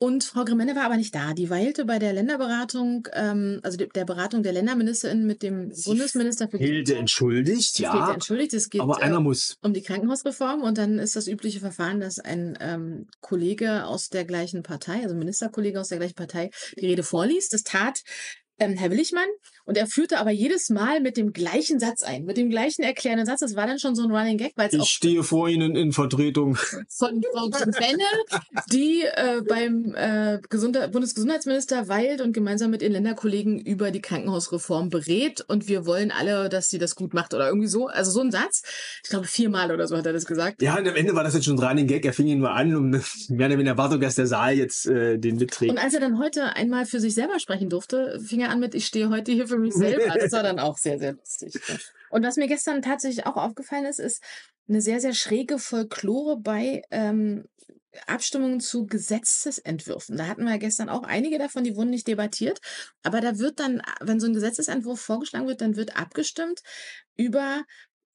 Und Frau Grimmenne war aber nicht da. Die weilte bei der Länderberatung, ähm, also de- der Beratung der Länderministerin mit dem Sie Bundesminister für Hilde entschuldigt, ja. entschuldigt. Es geht Aber äh, einer muss. um die Krankenhausreform und dann ist das übliche Verfahren, dass ein ähm, Kollege aus der gleichen Partei, also Ministerkollege aus der gleichen Partei, die Rede vorliest. Das tat ähm, Herr Willigmann und er führte aber jedes Mal mit dem gleichen Satz ein, mit dem gleichen erklärenden Satz. Das war dann schon so ein Running Gag, weil es Ich auch stehe vor Ihnen in Vertretung. von Frau Benne, die äh, beim äh, Gesundheit Bundesgesundheitsminister weilt und gemeinsam mit ihren Länderkollegen über die Krankenhausreform berät. Und wir wollen alle, dass sie das gut macht oder irgendwie so. Also so ein Satz. Ich glaube, viermal oder so hat er das gesagt. Ja, und am Ende war das jetzt schon ein Running Gag. Er fing ihn nur an und wir haben in Erwartung, dass der Saal jetzt äh, den mitträgt. Und als er dann heute einmal für sich selber sprechen durfte, fing er an mit, ich stehe heute hier für mich selber. Das war dann auch sehr, sehr lustig. Und was mir gestern tatsächlich auch aufgefallen ist, ist eine sehr, sehr schräge Folklore bei ähm, Abstimmungen zu Gesetzesentwürfen. Da hatten wir ja gestern auch einige davon, die wurden nicht debattiert. Aber da wird dann, wenn so ein Gesetzesentwurf vorgeschlagen wird, dann wird abgestimmt über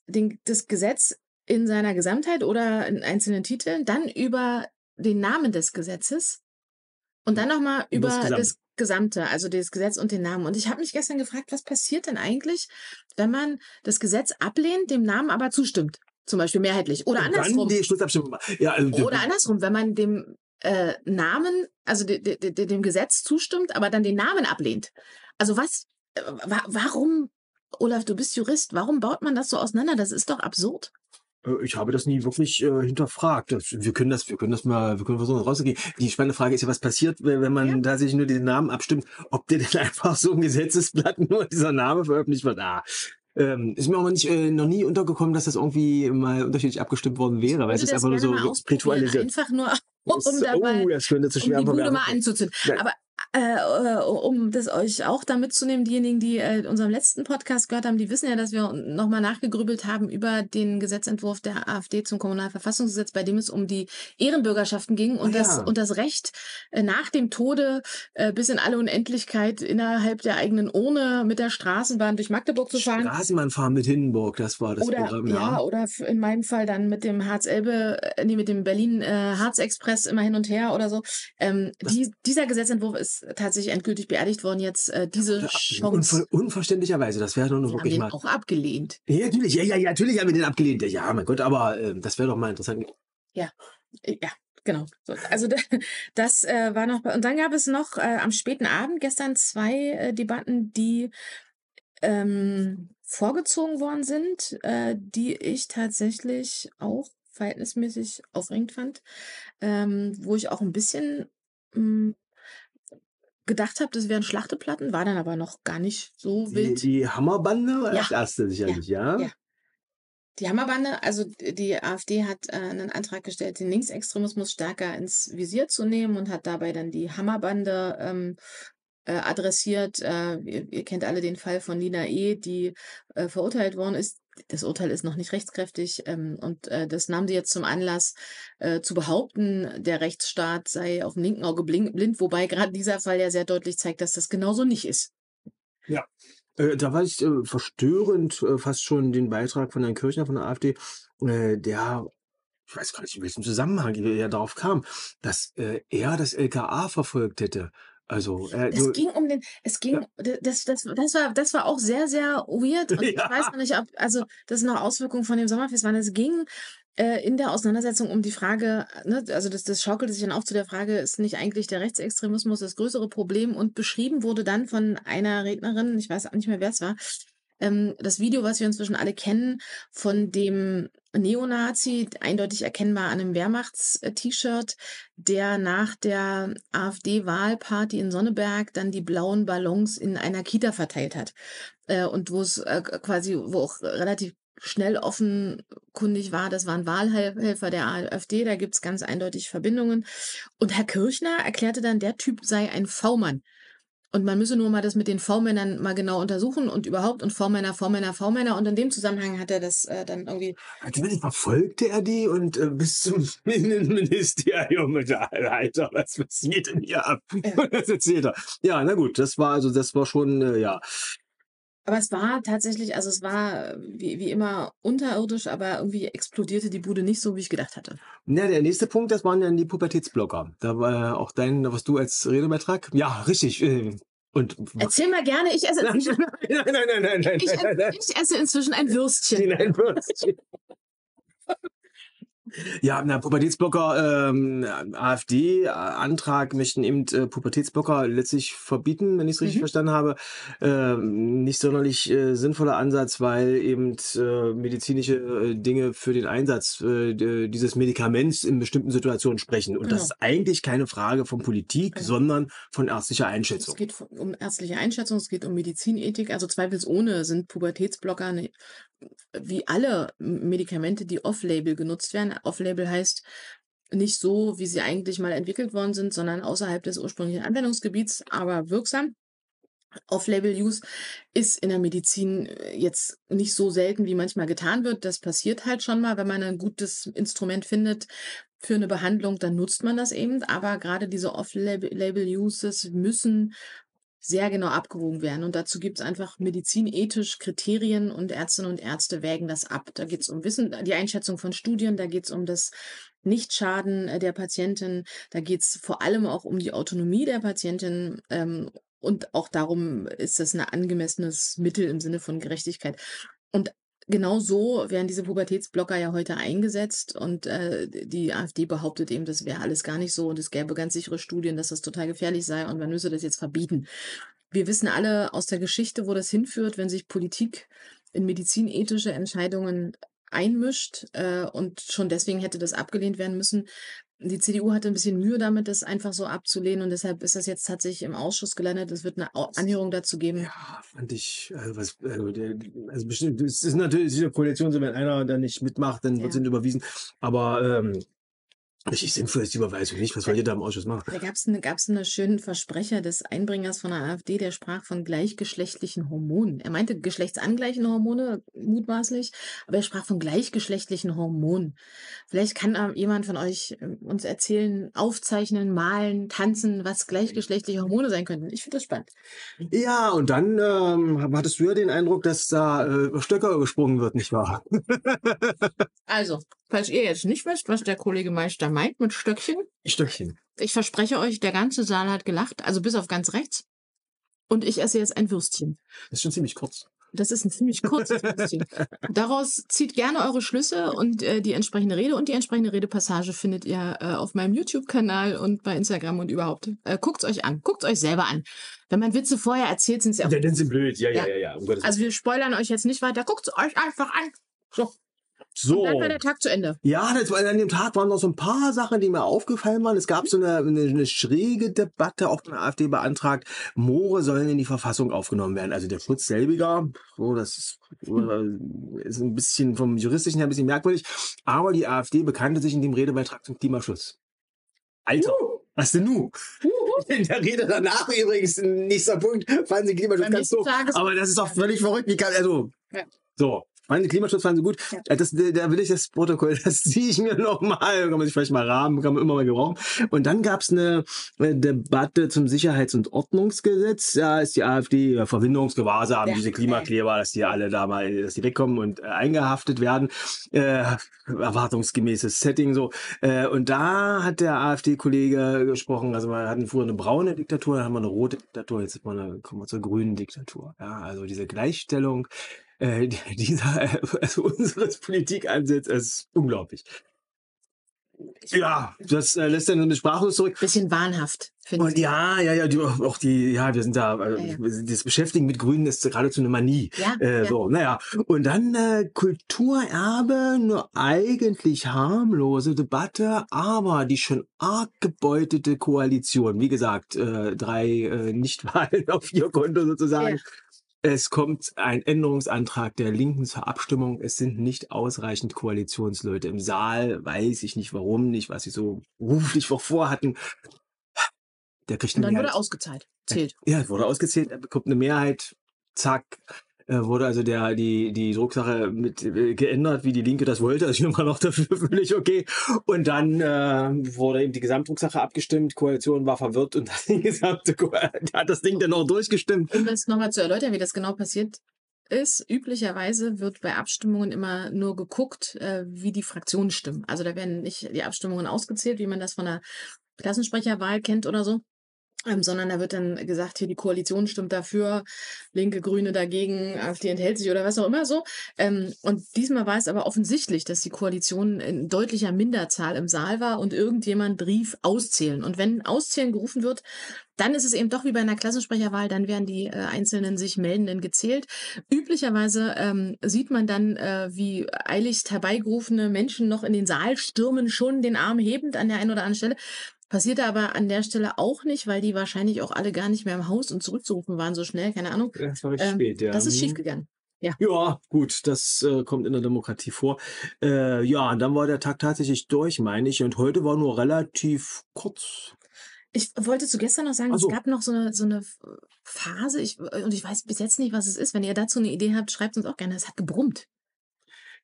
den, das Gesetz in seiner Gesamtheit oder in einzelnen Titeln, dann über den Namen des Gesetzes und dann nochmal Über das über Gesamte. also das Gesetz und den Namen. Und ich habe mich gestern gefragt, was passiert denn eigentlich, wenn man das Gesetz ablehnt, dem Namen aber zustimmt? Zum Beispiel mehrheitlich. Oder Und andersrum. Dann die Schlussabstimmung. Ja, also, Oder andersrum, wenn man dem äh, Namen, also de, de, de, dem Gesetz zustimmt, aber dann den Namen ablehnt. Also was, äh, wa warum, Olaf, du bist Jurist, warum baut man das so auseinander? Das ist doch absurd. Äh, Ich habe das nie wirklich äh, hinterfragt. Das, wir können das, wir können das mal, wir können versuchen rauszugehen. Die spannende Frage ist ja, was passiert, wenn man Ja. tatsächlich nur diesen Namen abstimmt, ob der denn einfach so im Gesetzesblatt nur dieser Name veröffentlicht wird. Ah, ähm, ist mir auch noch nicht, äh, noch nie untergekommen, dass das irgendwie mal unterschiedlich abgestimmt worden wäre, weil es ist das einfach nur so ritualisiert. Einfach nur, Das- um dabei oh, das könnte zu um die Bude mal anzuzünden. Aber äh, äh, um das euch auch da mitzunehmen, diejenigen, die äh, unserem letzten Podcast gehört haben, die wissen ja, dass wir nochmal nachgegrübelt haben über den Gesetzentwurf der AfD zum Kommunalverfassungsgesetz, bei dem es um die Ehrenbürgerschaften ging und, Ah, das, ja. und das Recht äh, nach dem Tode äh, bis in alle Unendlichkeit innerhalb der eigenen Urne mit der Straßenbahn durch Magdeburg zu fahren. Straßenbahnfahren mit Hindenburg, das war das Oder Programm, ja, oder f- in meinem Fall dann mit dem Harz-Elbe, äh, nee, mit dem Berlin-Harz-Express immer hin und her oder so. Ähm, die, dieser Gesetzentwurf ist tatsächlich endgültig beerdigt worden. Jetzt äh, diese Ja, Chance. unver unverständlicherweise, das wäre doch nur Wir haben wirklich den mal. auch abgelehnt. Ja, natürlich, ja, ja, ja, natürlich haben wir den abgelehnt. Ja, Ja, mein Gott, aber äh, das wäre doch mal interessant. Äh, Ja, genau. So, also da- das äh, war noch. Und dann gab es noch äh, am späten Abend gestern zwei äh, Debatten, die ähm, vorgezogen worden sind, äh, die ich tatsächlich auch verhältnismäßig aufregend fand, ähm, wo ich auch ein bisschen mh, gedacht habe, das wären Schlachteplatten, war dann aber noch gar nicht so Die, wild. die Hammerbande war Ja. das erste sicherlich, ja? Ja. Die Hammerbande, also die AfD hat äh, einen Antrag gestellt, den Linksextremismus stärker ins Visier zu nehmen und hat dabei dann die Hammerbande ähm, äh, adressiert. Äh, ihr, ihr kennt alle den Fall von Lina E., die äh, verurteilt worden ist. Das Urteil ist noch nicht rechtskräftig ähm, und äh, das nahm sie jetzt zum Anlass, äh, zu behaupten, der Rechtsstaat sei auf dem linken Auge blind, wobei gerade dieser Fall ja sehr deutlich zeigt, dass das genauso nicht ist. Ja, äh, da war ich äh, verstörend, äh, fast schon den Beitrag von Herrn Kirchner von der AfD, äh, der ich weiß gar nicht, in welchem Zusammenhang er darauf kam, dass er das LKA verfolgt hätte. Also, äh, Es ging um den, es ging, ja, das, das, das war, das war auch sehr, sehr weird und ich weiß ja, noch nicht, ob, also das sind noch Auswirkungen von dem Sommerfest waren. Es ging äh, in der Auseinandersetzung um die Frage, ne, also das, das schaukelte sich dann auch zu der Frage, ist nicht eigentlich der Rechtsextremismus das größere Problem? Und beschrieben wurde dann von einer Rednerin, ich weiß auch nicht mehr, wer es war, ähm, das Video, was wir inzwischen alle kennen, von dem Neonazi, eindeutig erkennbar an einem Wehrmachts-T-Shirt, der nach der AfD-Wahlparty in Sonneberg dann die blauen Ballons in einer Kita verteilt hat. Äh, und wo es äh, quasi, wo auch relativ schnell offenkundig war, das waren Wahlhelfer der AfD, da gibt's ganz eindeutig Verbindungen. Und Herr Kirchner erklärte dann, der Typ sei ein V-Mann. Und man müsse nur mal das mit den V-Männern mal genau untersuchen und überhaupt und V-Männer, V-Männer, V-Männer. Und in dem Zusammenhang hat er das äh, dann irgendwie. natürlich verfolgte er die und äh, bis zum Innenministerium. Alter, was passiert denn hier ab? Ja. Und das erzählt er. Ja, na gut, das war also, das war schon, äh, ja. Aber es war tatsächlich, also es war äh, wie, wie immer unterirdisch, aber irgendwie explodierte die Bude nicht so, wie ich gedacht hatte. Ja, der nächste Punkt, das waren dann die Pubertätsblocker. Da war auch dein, was du als Redebeitrag. Ja, richtig. Äh, und Erzähl mal gerne, ich esse nein, nein, nein, nein, nein, nein, ich, esse inzwischen ein Würstchen. Nein, Würstchen. Ja, na, Pubertätsblocker, ähm, AfD-Antrag möchten eben äh, Pubertätsblocker letztlich verbieten, wenn ich es richtig Mhm. verstanden habe. Ähm, nicht sonderlich äh, sinnvoller Ansatz, weil eben äh, medizinische äh, Dinge für den Einsatz äh, dieses Medikaments in bestimmten Situationen sprechen. Und das Genau. ist eigentlich keine Frage von Politik, Genau. sondern von ärztlicher Es Einschätzung. geht von- um ärztliche Einschätzung, es geht um Medizinethik. Also zweifelsohne sind Pubertätsblocker ne, wie alle Medikamente, die off-label genutzt werden. Off-label heißt nicht so, wie sie eigentlich mal entwickelt worden sind, sondern außerhalb des ursprünglichen Anwendungsgebiets, aber wirksam. Off-Label-Use ist in der Medizin äh, jetzt nicht so selten, wie manchmal getan wird. Das passiert halt schon mal, wenn man ein gutes Instrument findet für eine Behandlung, dann nutzt man das eben. Aber gerade diese Off-Label-Uses müssen sehr genau abgewogen werden. Und dazu gibt es einfach medizinethisch Kriterien und Ärztinnen und Ärzte wägen das ab. Da geht es um Wissen, die Einschätzung von Studien, da geht es um das Nichtschaden äh, der Patientin, da geht es vor allem auch um die Autonomie der Patientin. Ähm, und auch darum, ist das ein angemessenes Mittel im Sinne von Gerechtigkeit. Und genau so werden diese Pubertätsblocker ja heute eingesetzt. Und äh, die AfD behauptet eben, das wäre alles gar nicht so und es gäbe ganz sichere Studien, dass das total gefährlich sei und man müsse das jetzt verbieten. Wir wissen alle aus der Geschichte, wo das hinführt, wenn sich Politik in medizinethische Entscheidungen einmischt. Äh, und schon deswegen hätte das abgelehnt werden müssen. Die CDU hatte ein bisschen Mühe damit, das einfach so abzulehnen. Und deshalb ist das jetzt tatsächlich im Ausschuss gelandet. Es wird eine Anhörung dazu geben. Ja, fand ich, also was, also, der, also bestimmt, es ist natürlich eine Koalition, so wenn einer da nicht mitmacht, dann Ja. wird sie überwiesen. Aber ähm, richtig sinnvoll ist die Überweisung nicht. Was wollt ihr da im Ausschuss machen? Da gab es eine, gab's einen schönen Versprecher des Einbringers von der AfD, der sprach von gleichgeschlechtlichen Hormonen. Er meinte geschlechtsangleichende Hormone, mutmaßlich, aber er sprach von gleichgeschlechtlichen Hormonen. Vielleicht kann ähm, jemand von euch ähm, uns erzählen, aufzeichnen, malen, tanzen, was gleichgeschlechtliche Hormone sein könnten. Ich finde das spannend. Ja, und dann ähm, hattest du ja den Eindruck, dass da äh, Stöcker gesprungen wird, nicht wahr? Also, falls ihr jetzt nicht wisst, was der Kollege Meister meint mit Stöckchen, Stöckchen. ich verspreche euch, der ganze Saal hat gelacht, also bis auf ganz rechts. Und ich esse jetzt ein Würstchen. Das ist schon ziemlich kurz. Das ist ein ziemlich kurzes Würstchen. Daraus zieht gerne eure Schlüsse und äh, die entsprechende Rede und die entsprechende Redepassage findet ihr äh, auf meinem YouTube-Kanal und bei Instagram und überhaupt. Äh, guckt's euch an. Guckt's euch selber an. Wenn man Witze vorher erzählt, sind sie auch. Ja, dann sind blöd. Ja, ja, Ja. ja, ja. Um Also wir spoilern euch jetzt nicht weiter. Guckt's euch einfach an. So, so. dann war der Tag zu Ende. Ja, das war, an dem Tag waren noch so ein paar Sachen, die mir aufgefallen waren. Es gab so eine, eine, eine schräge Debatte, auch von der AfD beantragt, Moore sollen in die Verfassung aufgenommen werden. Also der Schutz selbiger, so, das ist, äh, ist ein bisschen vom juristischen her ein bisschen merkwürdig. Aber die AfD bekannte sich in dem Redebeitrag zum Klimaschutz. Alter, Was denn nu? In der Rede danach übrigens, nächster Punkt, fanden Sie Klimaschutz Beim ganz doof. Aber das ist doch völlig verrückt. Wie kann, also, Ja. so. Sie Klimaschutz fanden Sie gut. Ja. Äh, Das, da will ich das Protokoll, das ziehe ich mir nochmal. Kann man sich vielleicht mal rahmen, kann man immer mal gebrauchen. Und dann gab es eine äh, Debatte zum Sicherheits- und Ordnungsgesetz. Da ist die AfD ja, Verwindungsgewahrsam, Ja. diese Klimakleber, dass die alle da mal, dass die wegkommen und äh, eingehaftet werden. Äh, erwartungsgemäßes Setting so. Äh, und da hat der AfD-Kollege gesprochen, also wir hatten früher eine braune Diktatur, dann haben wir eine rote Diktatur, jetzt man eine, kommen wir zur grünen Diktatur. Ja, also diese Gleichstellung äh, die- dieser, also unseres Politikansatzes ist unglaublich. Ja, das äh, lässt dann mit sprachlos zurück. Bisschen wahnhaft, finde Und ich. ja, ja, ja, die, auch die, ja, wir sind da, äh, Ja, ja. das Beschäftigen mit Grünen ist geradezu eine Manie. Ja, Äh, ja. So, naja. Und dann äh, Kulturerbe, nur eigentlich harmlose Debatte, aber die schon arg gebeutete Koalition. Wie gesagt, äh, drei äh, Nichtwahlen auf ihr Konto sozusagen. Es kommt ein Änderungsantrag der Linken zur Abstimmung. Es sind nicht ausreichend Koalitionsleute im Saal. Weiß ich nicht warum, nicht was sie so beruflich auch vorhatten. Der kriegt Und eine dann Mehrheit. wurde ausgezahlt. Zählt. Ja, wurde ausgezählt, er bekommt eine Mehrheit, zack, wurde also der, die, die Drucksache mit äh, geändert, wie die Linke das wollte. Also ich immer noch dafür völlig okay. Und dann äh, wurde eben die Gesamtdrucksache abgestimmt, Koalition war verwirrt und die gesamte Ko hat das Ding dann auch durchgestimmt. Um das nochmal zu erläutern, wie das genau passiert ist, üblicherweise wird bei Abstimmungen immer nur geguckt, äh, wie die Fraktionen stimmen. Also da werden nicht die Abstimmungen ausgezählt, wie man das von der Klassensprecherwahl kennt oder so. Ähm, sondern da wird dann gesagt, hier die Koalition stimmt dafür, Linke, Grüne dagegen, AfD enthält sich oder was auch immer so. Ähm, und diesmal war es aber offensichtlich, dass die Koalition in deutlicher Minderzahl im Saal war und irgendjemand rief auszählen. Und wenn auszählen gerufen wird, dann ist es eben doch wie bei einer Klassensprecherwahl, dann werden die äh, einzelnen sich Meldenden gezählt. Üblicherweise ähm, sieht man dann, äh, wie eiligst herbeigerufene Menschen noch in den Saal stürmen, schon den Arm hebend an der einen oder anderen Stelle. Passierte aber an der Stelle auch nicht, weil die wahrscheinlich auch alle gar nicht mehr im Haus und zurückzurufen waren so schnell, keine Ahnung. Das war recht Ähm, spät, ja. Das ist Mhm. schiefgegangen. Ja, gut, das äh, kommt in der Demokratie vor. Äh, ja, und dann war der Tag tatsächlich durch, meine ich. Und heute war nur relativ kurz. Ich wollte zu gestern noch sagen, so. es gab noch so eine, so eine Phase, ich, und ich weiß bis jetzt nicht, was es ist. Wenn ihr dazu eine Idee habt, schreibt uns auch gerne. Es hat gebrummt.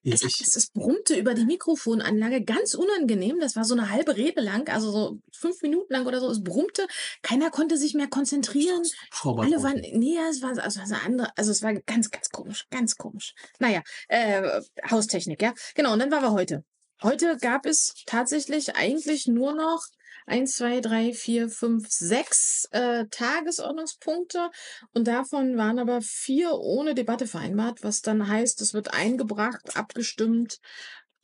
Es, Ich, es, es brummte über die Mikrofonanlage, ganz unangenehm. Das war so eine halbe Rede lang, also so fünf Minuten lang oder so. Es brummte, keiner konnte sich mehr konzentrieren. Schrauber Alle waren, nee, es war, es war so eine andere, also es war ganz, ganz komisch, ganz komisch. Naja, äh, Haustechnik, ja. Genau, und dann waren wir heute. Heute gab es tatsächlich eigentlich nur noch eins, zwei, drei, vier, fünf, sechs äh, Tagesordnungspunkte und davon waren aber vier ohne Debatte vereinbart, was dann heißt, es wird eingebracht, abgestimmt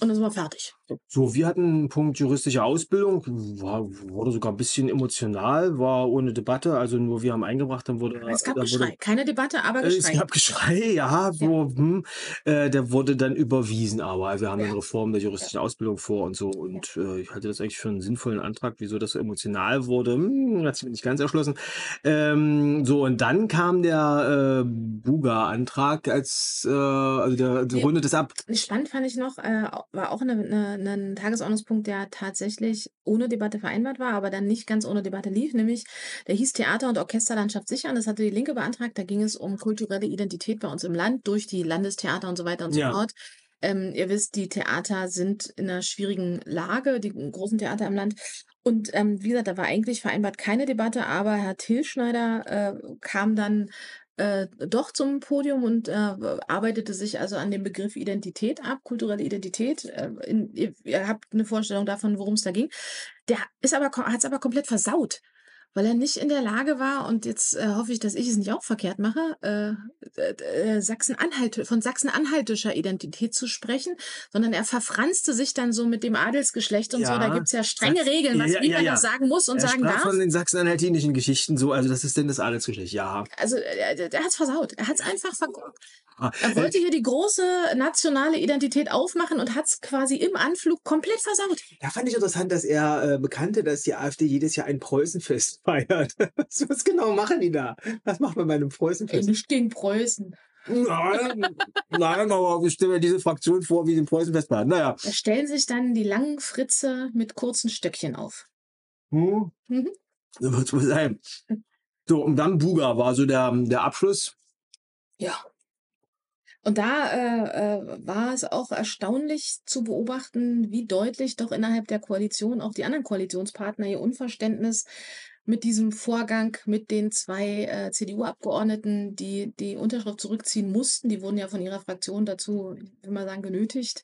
und dann sind wir fertig. So, wir hatten einen Punkt juristische Ausbildung, war, wurde sogar ein bisschen emotional, war ohne Debatte, also nur wir haben eingebracht, dann wurde... Es gab Geschrei, Wurde, keine Debatte, aber äh, es Geschrei. gab Geschrei, ja, so, Hm, äh, der wurde dann überwiesen, aber wir haben Ja. eine Reform der juristischen Ausbildung vor und so und äh, ich halte das eigentlich für einen sinnvollen Antrag, wieso das so emotional wurde, hm, hat sich mir nicht ganz erschlossen. Ähm, so, und dann kam der äh, Buga-Antrag als, äh, also der, der Ja. rundet es ab. Spannend fand ich noch, äh, war auch eine, eine, ein Tagesordnungspunkt, der tatsächlich ohne Debatte vereinbart war, aber dann nicht ganz ohne Debatte lief, nämlich der hieß Theater- und Orchesterlandschaft sichern. Das hatte die Linke beantragt. Da ging es um kulturelle Identität bei uns im Land durch die Landestheater und so weiter und so Ja. fort. Ähm, ihr wisst, die Theater sind in einer schwierigen Lage, die großen Theater im Land. Und ähm, wie gesagt, da war eigentlich vereinbart keine Debatte, aber Herr Tilschneider äh, kam dann äh, doch zum Podium und äh, arbeitete sich also an dem Begriff Identität ab, kulturelle Identität. Äh, in, ihr, ihr habt eine Vorstellung davon, worum es da ging. Der hat es aber komplett versaut, weil er nicht in der Lage war und jetzt äh, hoffe ich, dass ich es nicht auch verkehrt mache, äh, äh, Sachsen-Anhalt von Sachsen-Anhaltischer Identität zu sprechen, sondern er verfranste sich dann so mit dem Adelsgeschlecht und so. Da Ja, gibt's ja strenge Sachs- Regeln, was, ja, wie ja, man ja. das sagen muss und er sagen darf. von den sachsen-anhaltinischen Geschichten so, also das ist denn das Adelsgeschlecht, ja. Also äh, der, der hat's versaut. Er hat's einfach versaut. Er wollte hier die große nationale Identität aufmachen und hat's quasi im Anflug komplett versaut. Da fand ich interessant, dass er äh, bekannte, dass die AfD jedes Jahr ein Preußenfest feiert. was, was genau machen die da? Was macht man bei einem Preußenfest? Nicht gegen Preußen. Nein, nein, aber ich stelle mir diese Fraktion vor, wie den Preußenfest war. Naja, Da stellen sich dann die langen Fritze mit kurzen Stöckchen auf. Hm? Mhm. So wird's wohl sein. So, und dann Buga war so der, der Abschluss. Ja. Und da äh, äh, war es auch erstaunlich zu beobachten, wie deutlich doch innerhalb der Koalition auch die anderen Koalitionspartner ihr Unverständnis mit diesem Vorgang mit den zwei äh, CDU-Abgeordneten, die die Unterschrift zurückziehen mussten, die wurden ja von ihrer Fraktion dazu, ich will mal sagen, genötigt,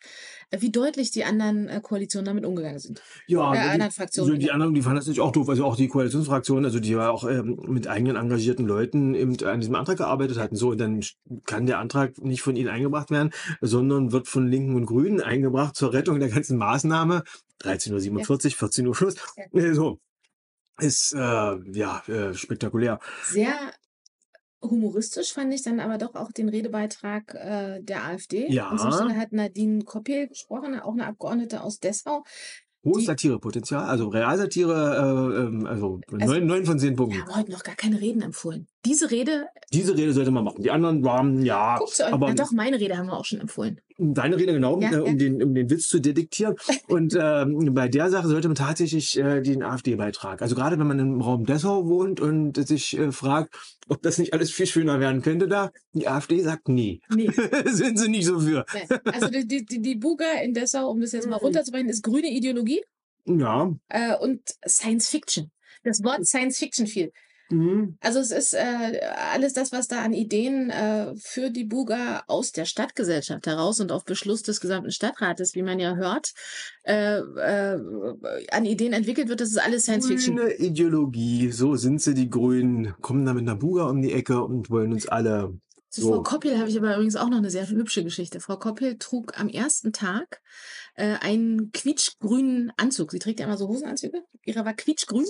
äh, wie deutlich die anderen äh, Koalitionen damit umgegangen sind. Ja, Äh, die, anderen Fraktionen. so die anderen, die fanden das natürlich auch doof. Also auch die Koalitionsfraktion, also die ja auch ähm, mit eigenen engagierten Leuten eben an diesem Antrag gearbeitet hatten. So, und dann kann der Antrag nicht von ihnen eingebracht werden, sondern wird von Linken und Grünen eingebracht zur Rettung der ganzen Maßnahme. 13.47 Uhr, 14 Uhr Schluss. Äh, So. Ist, äh, ja, äh, spektakulär. Sehr humoristisch fand ich dann aber doch auch den Redebeitrag äh, der AfD. Ja. An Stelle hat Nadine Koppel gesprochen, auch eine Abgeordnete aus Dessau. Hohes Satirepotenzial, also Realsatire, äh, ähm, also neun, neun von zehn Wir Punkten. haben heute noch gar keine Reden empfohlen. Diese Rede, Diese Rede sollte man machen. Die anderen waren, ja, guckt euch, aber na doch, meine Rede haben wir auch schon empfohlen. Deine Rede genau, Ja, äh, um, ja. Den, um den Witz zu detektieren. Und ähm, bei der Sache sollte man tatsächlich äh, den AfD-Beitrag. Also gerade wenn man im Raum Dessau wohnt und sich äh, fragt, ob das nicht alles viel schöner werden könnte da, die AfD sagt nee. Nee. Sind sie nicht so für. Also die, die, die, die Buga in Dessau, um das jetzt mal Mhm. runterzubrechen, ist grüne Ideologie Ja. äh, und Science Fiction. Das Wort Science Fiction fiel. Mhm. Also es ist äh, alles das, was da an Ideen äh, für die Buga aus der Stadtgesellschaft heraus und auf Beschluss des gesamten Stadtrates, wie man ja hört, äh, äh, an Ideen entwickelt wird, das ist alles Science Fiction. Grüne Ideologie, so sind sie, die Grünen, kommen da mit einer Buga um die Ecke und wollen uns alle. Zu So. Frau Koppel habe ich aber übrigens auch noch eine sehr hübsche Geschichte. Frau Koppel trug am ersten Tag äh, einen quietschgrünen Anzug. Sie trägt ja immer so Hosenanzüge. Ihrer war quietschgrün.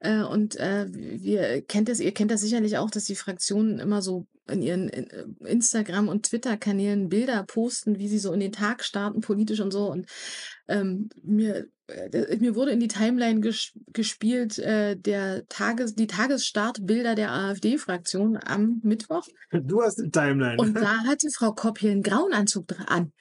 Äh, und äh, wir kennt das, ihr kennt das sicherlich auch, dass die Fraktionen immer so in ihren äh, Instagram- und Twitter-Kanälen Bilder posten, wie sie so in den Tag starten, politisch und so. Und ähm, mir, mir wurde in die Timeline ges gespielt, äh, der Tages, die Tagesstartbilder der AfD-Fraktion am Mittwoch. Du hast eine Timeline. Und da hatte Frau Koppel einen grauen Anzug an.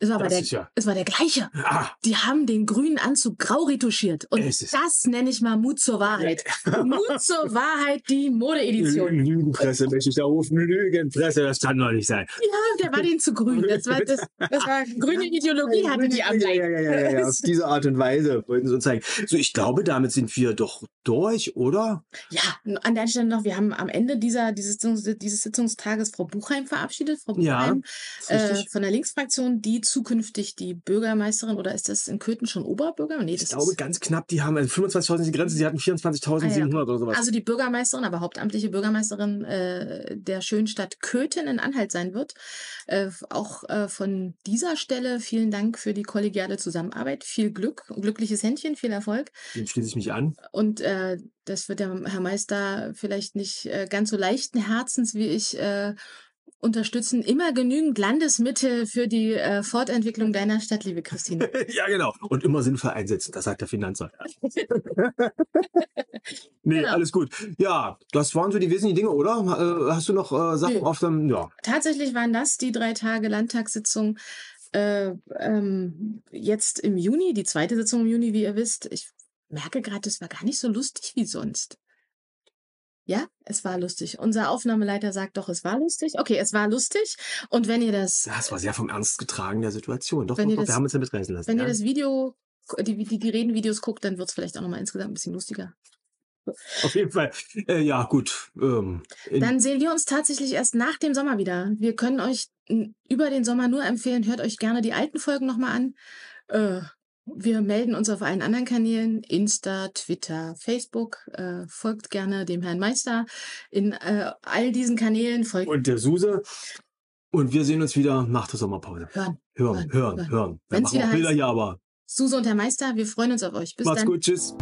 Es war der, ja- es war der gleiche. ah, Die haben den grünen Anzug grau retuschiert. Und das nenne ich mal Mut zur Wahrheit. Mut zur Wahrheit, die Modeedition. Lügenpresse möchte ich da rufen. Lügenpresse, das kann doch nicht sein. Ja, der war denen zu grün. Das war, das, das war grüne Ideologie, hatte die am ja, ja, ja, ja, ja. Auf diese Art und Weise wollten sie uns zeigen. So, ich glaube, damit sind wir doch durch, oder? Ja, an der Stelle noch, wir haben am Ende dieser, dieses, dieses Sitzungstages Frau Buchheim verabschiedet. Frau Buchheim äh, von der Linksfraktion, die zukünftig die Bürgermeisterin, oder ist das in Köthen schon Oberbürger? Nee, Ich glaube, ist, ganz knapp, die haben also 25.000 ist die Grenze, sie hatten 24.700 oder sowas. also die Bürgermeisterin, aber hauptamtliche Bürgermeisterin äh, der schönen Stadt Köthen in Anhalt sein wird. Äh, auch äh, von dieser Stelle vielen Dank für die kollegiale Zusammenarbeit. Viel Glück, glückliches Händchen, viel Erfolg. Dem schließe ich mich an. Und äh, das wird der Herr Meister vielleicht nicht äh, ganz so leichten Herzens wie ich äh, unterstützen. Immer genügend Landesmittel für die äh, Fortentwicklung deiner Stadt, liebe Christine. ja, genau. Und immer sinnvoll einsetzen, das sagt der Finanzer. nee, Genau. alles gut. Ja, das waren so die wesentlichen Dinge, oder? Äh, Hast du noch äh, Sachen Nö. auf dem, ja. Tatsächlich waren das die drei Tage Landtagssitzung äh, ähm, jetzt im Juni, die zweite Sitzung im Juni, wie ihr wisst. Ich merke gerade, das war gar nicht so lustig wie sonst. Ja, es war lustig. Unser Aufnahmeleiter sagt doch, es war lustig. Okay, es war lustig. Und wenn ihr das Ja, es war sehr vom Ernst getragen der Situation. Doch, Wenn doch, ihr doch, das- wir haben uns damit reißen lassen. Wenn ja. ihr das Video, die, die, die Redenvideos guckt, dann wird es vielleicht auch nochmal insgesamt ein bisschen lustiger. Auf jeden Fall. Äh, ja, gut. Ähm, Dann sehen wir uns tatsächlich erst nach dem Sommer wieder. Wir können euch über den Sommer nur empfehlen, hört euch gerne die alten Folgen nochmal an. Äh, wir melden uns auf allen anderen Kanälen, Insta, Twitter, Facebook. Äh, folgt gerne dem Herrn Meister in äh, all diesen Kanälen. Folgt und der Suse. Und wir sehen uns wieder nach der Sommerpause. hören. Hören, Hören, hören, hören. Wir Wenn's machen auch wieder Bilder heißt- hier, aber Suse und Herr Meister, wir freuen uns auf euch. Bis macht's dann. gut. Tschüss.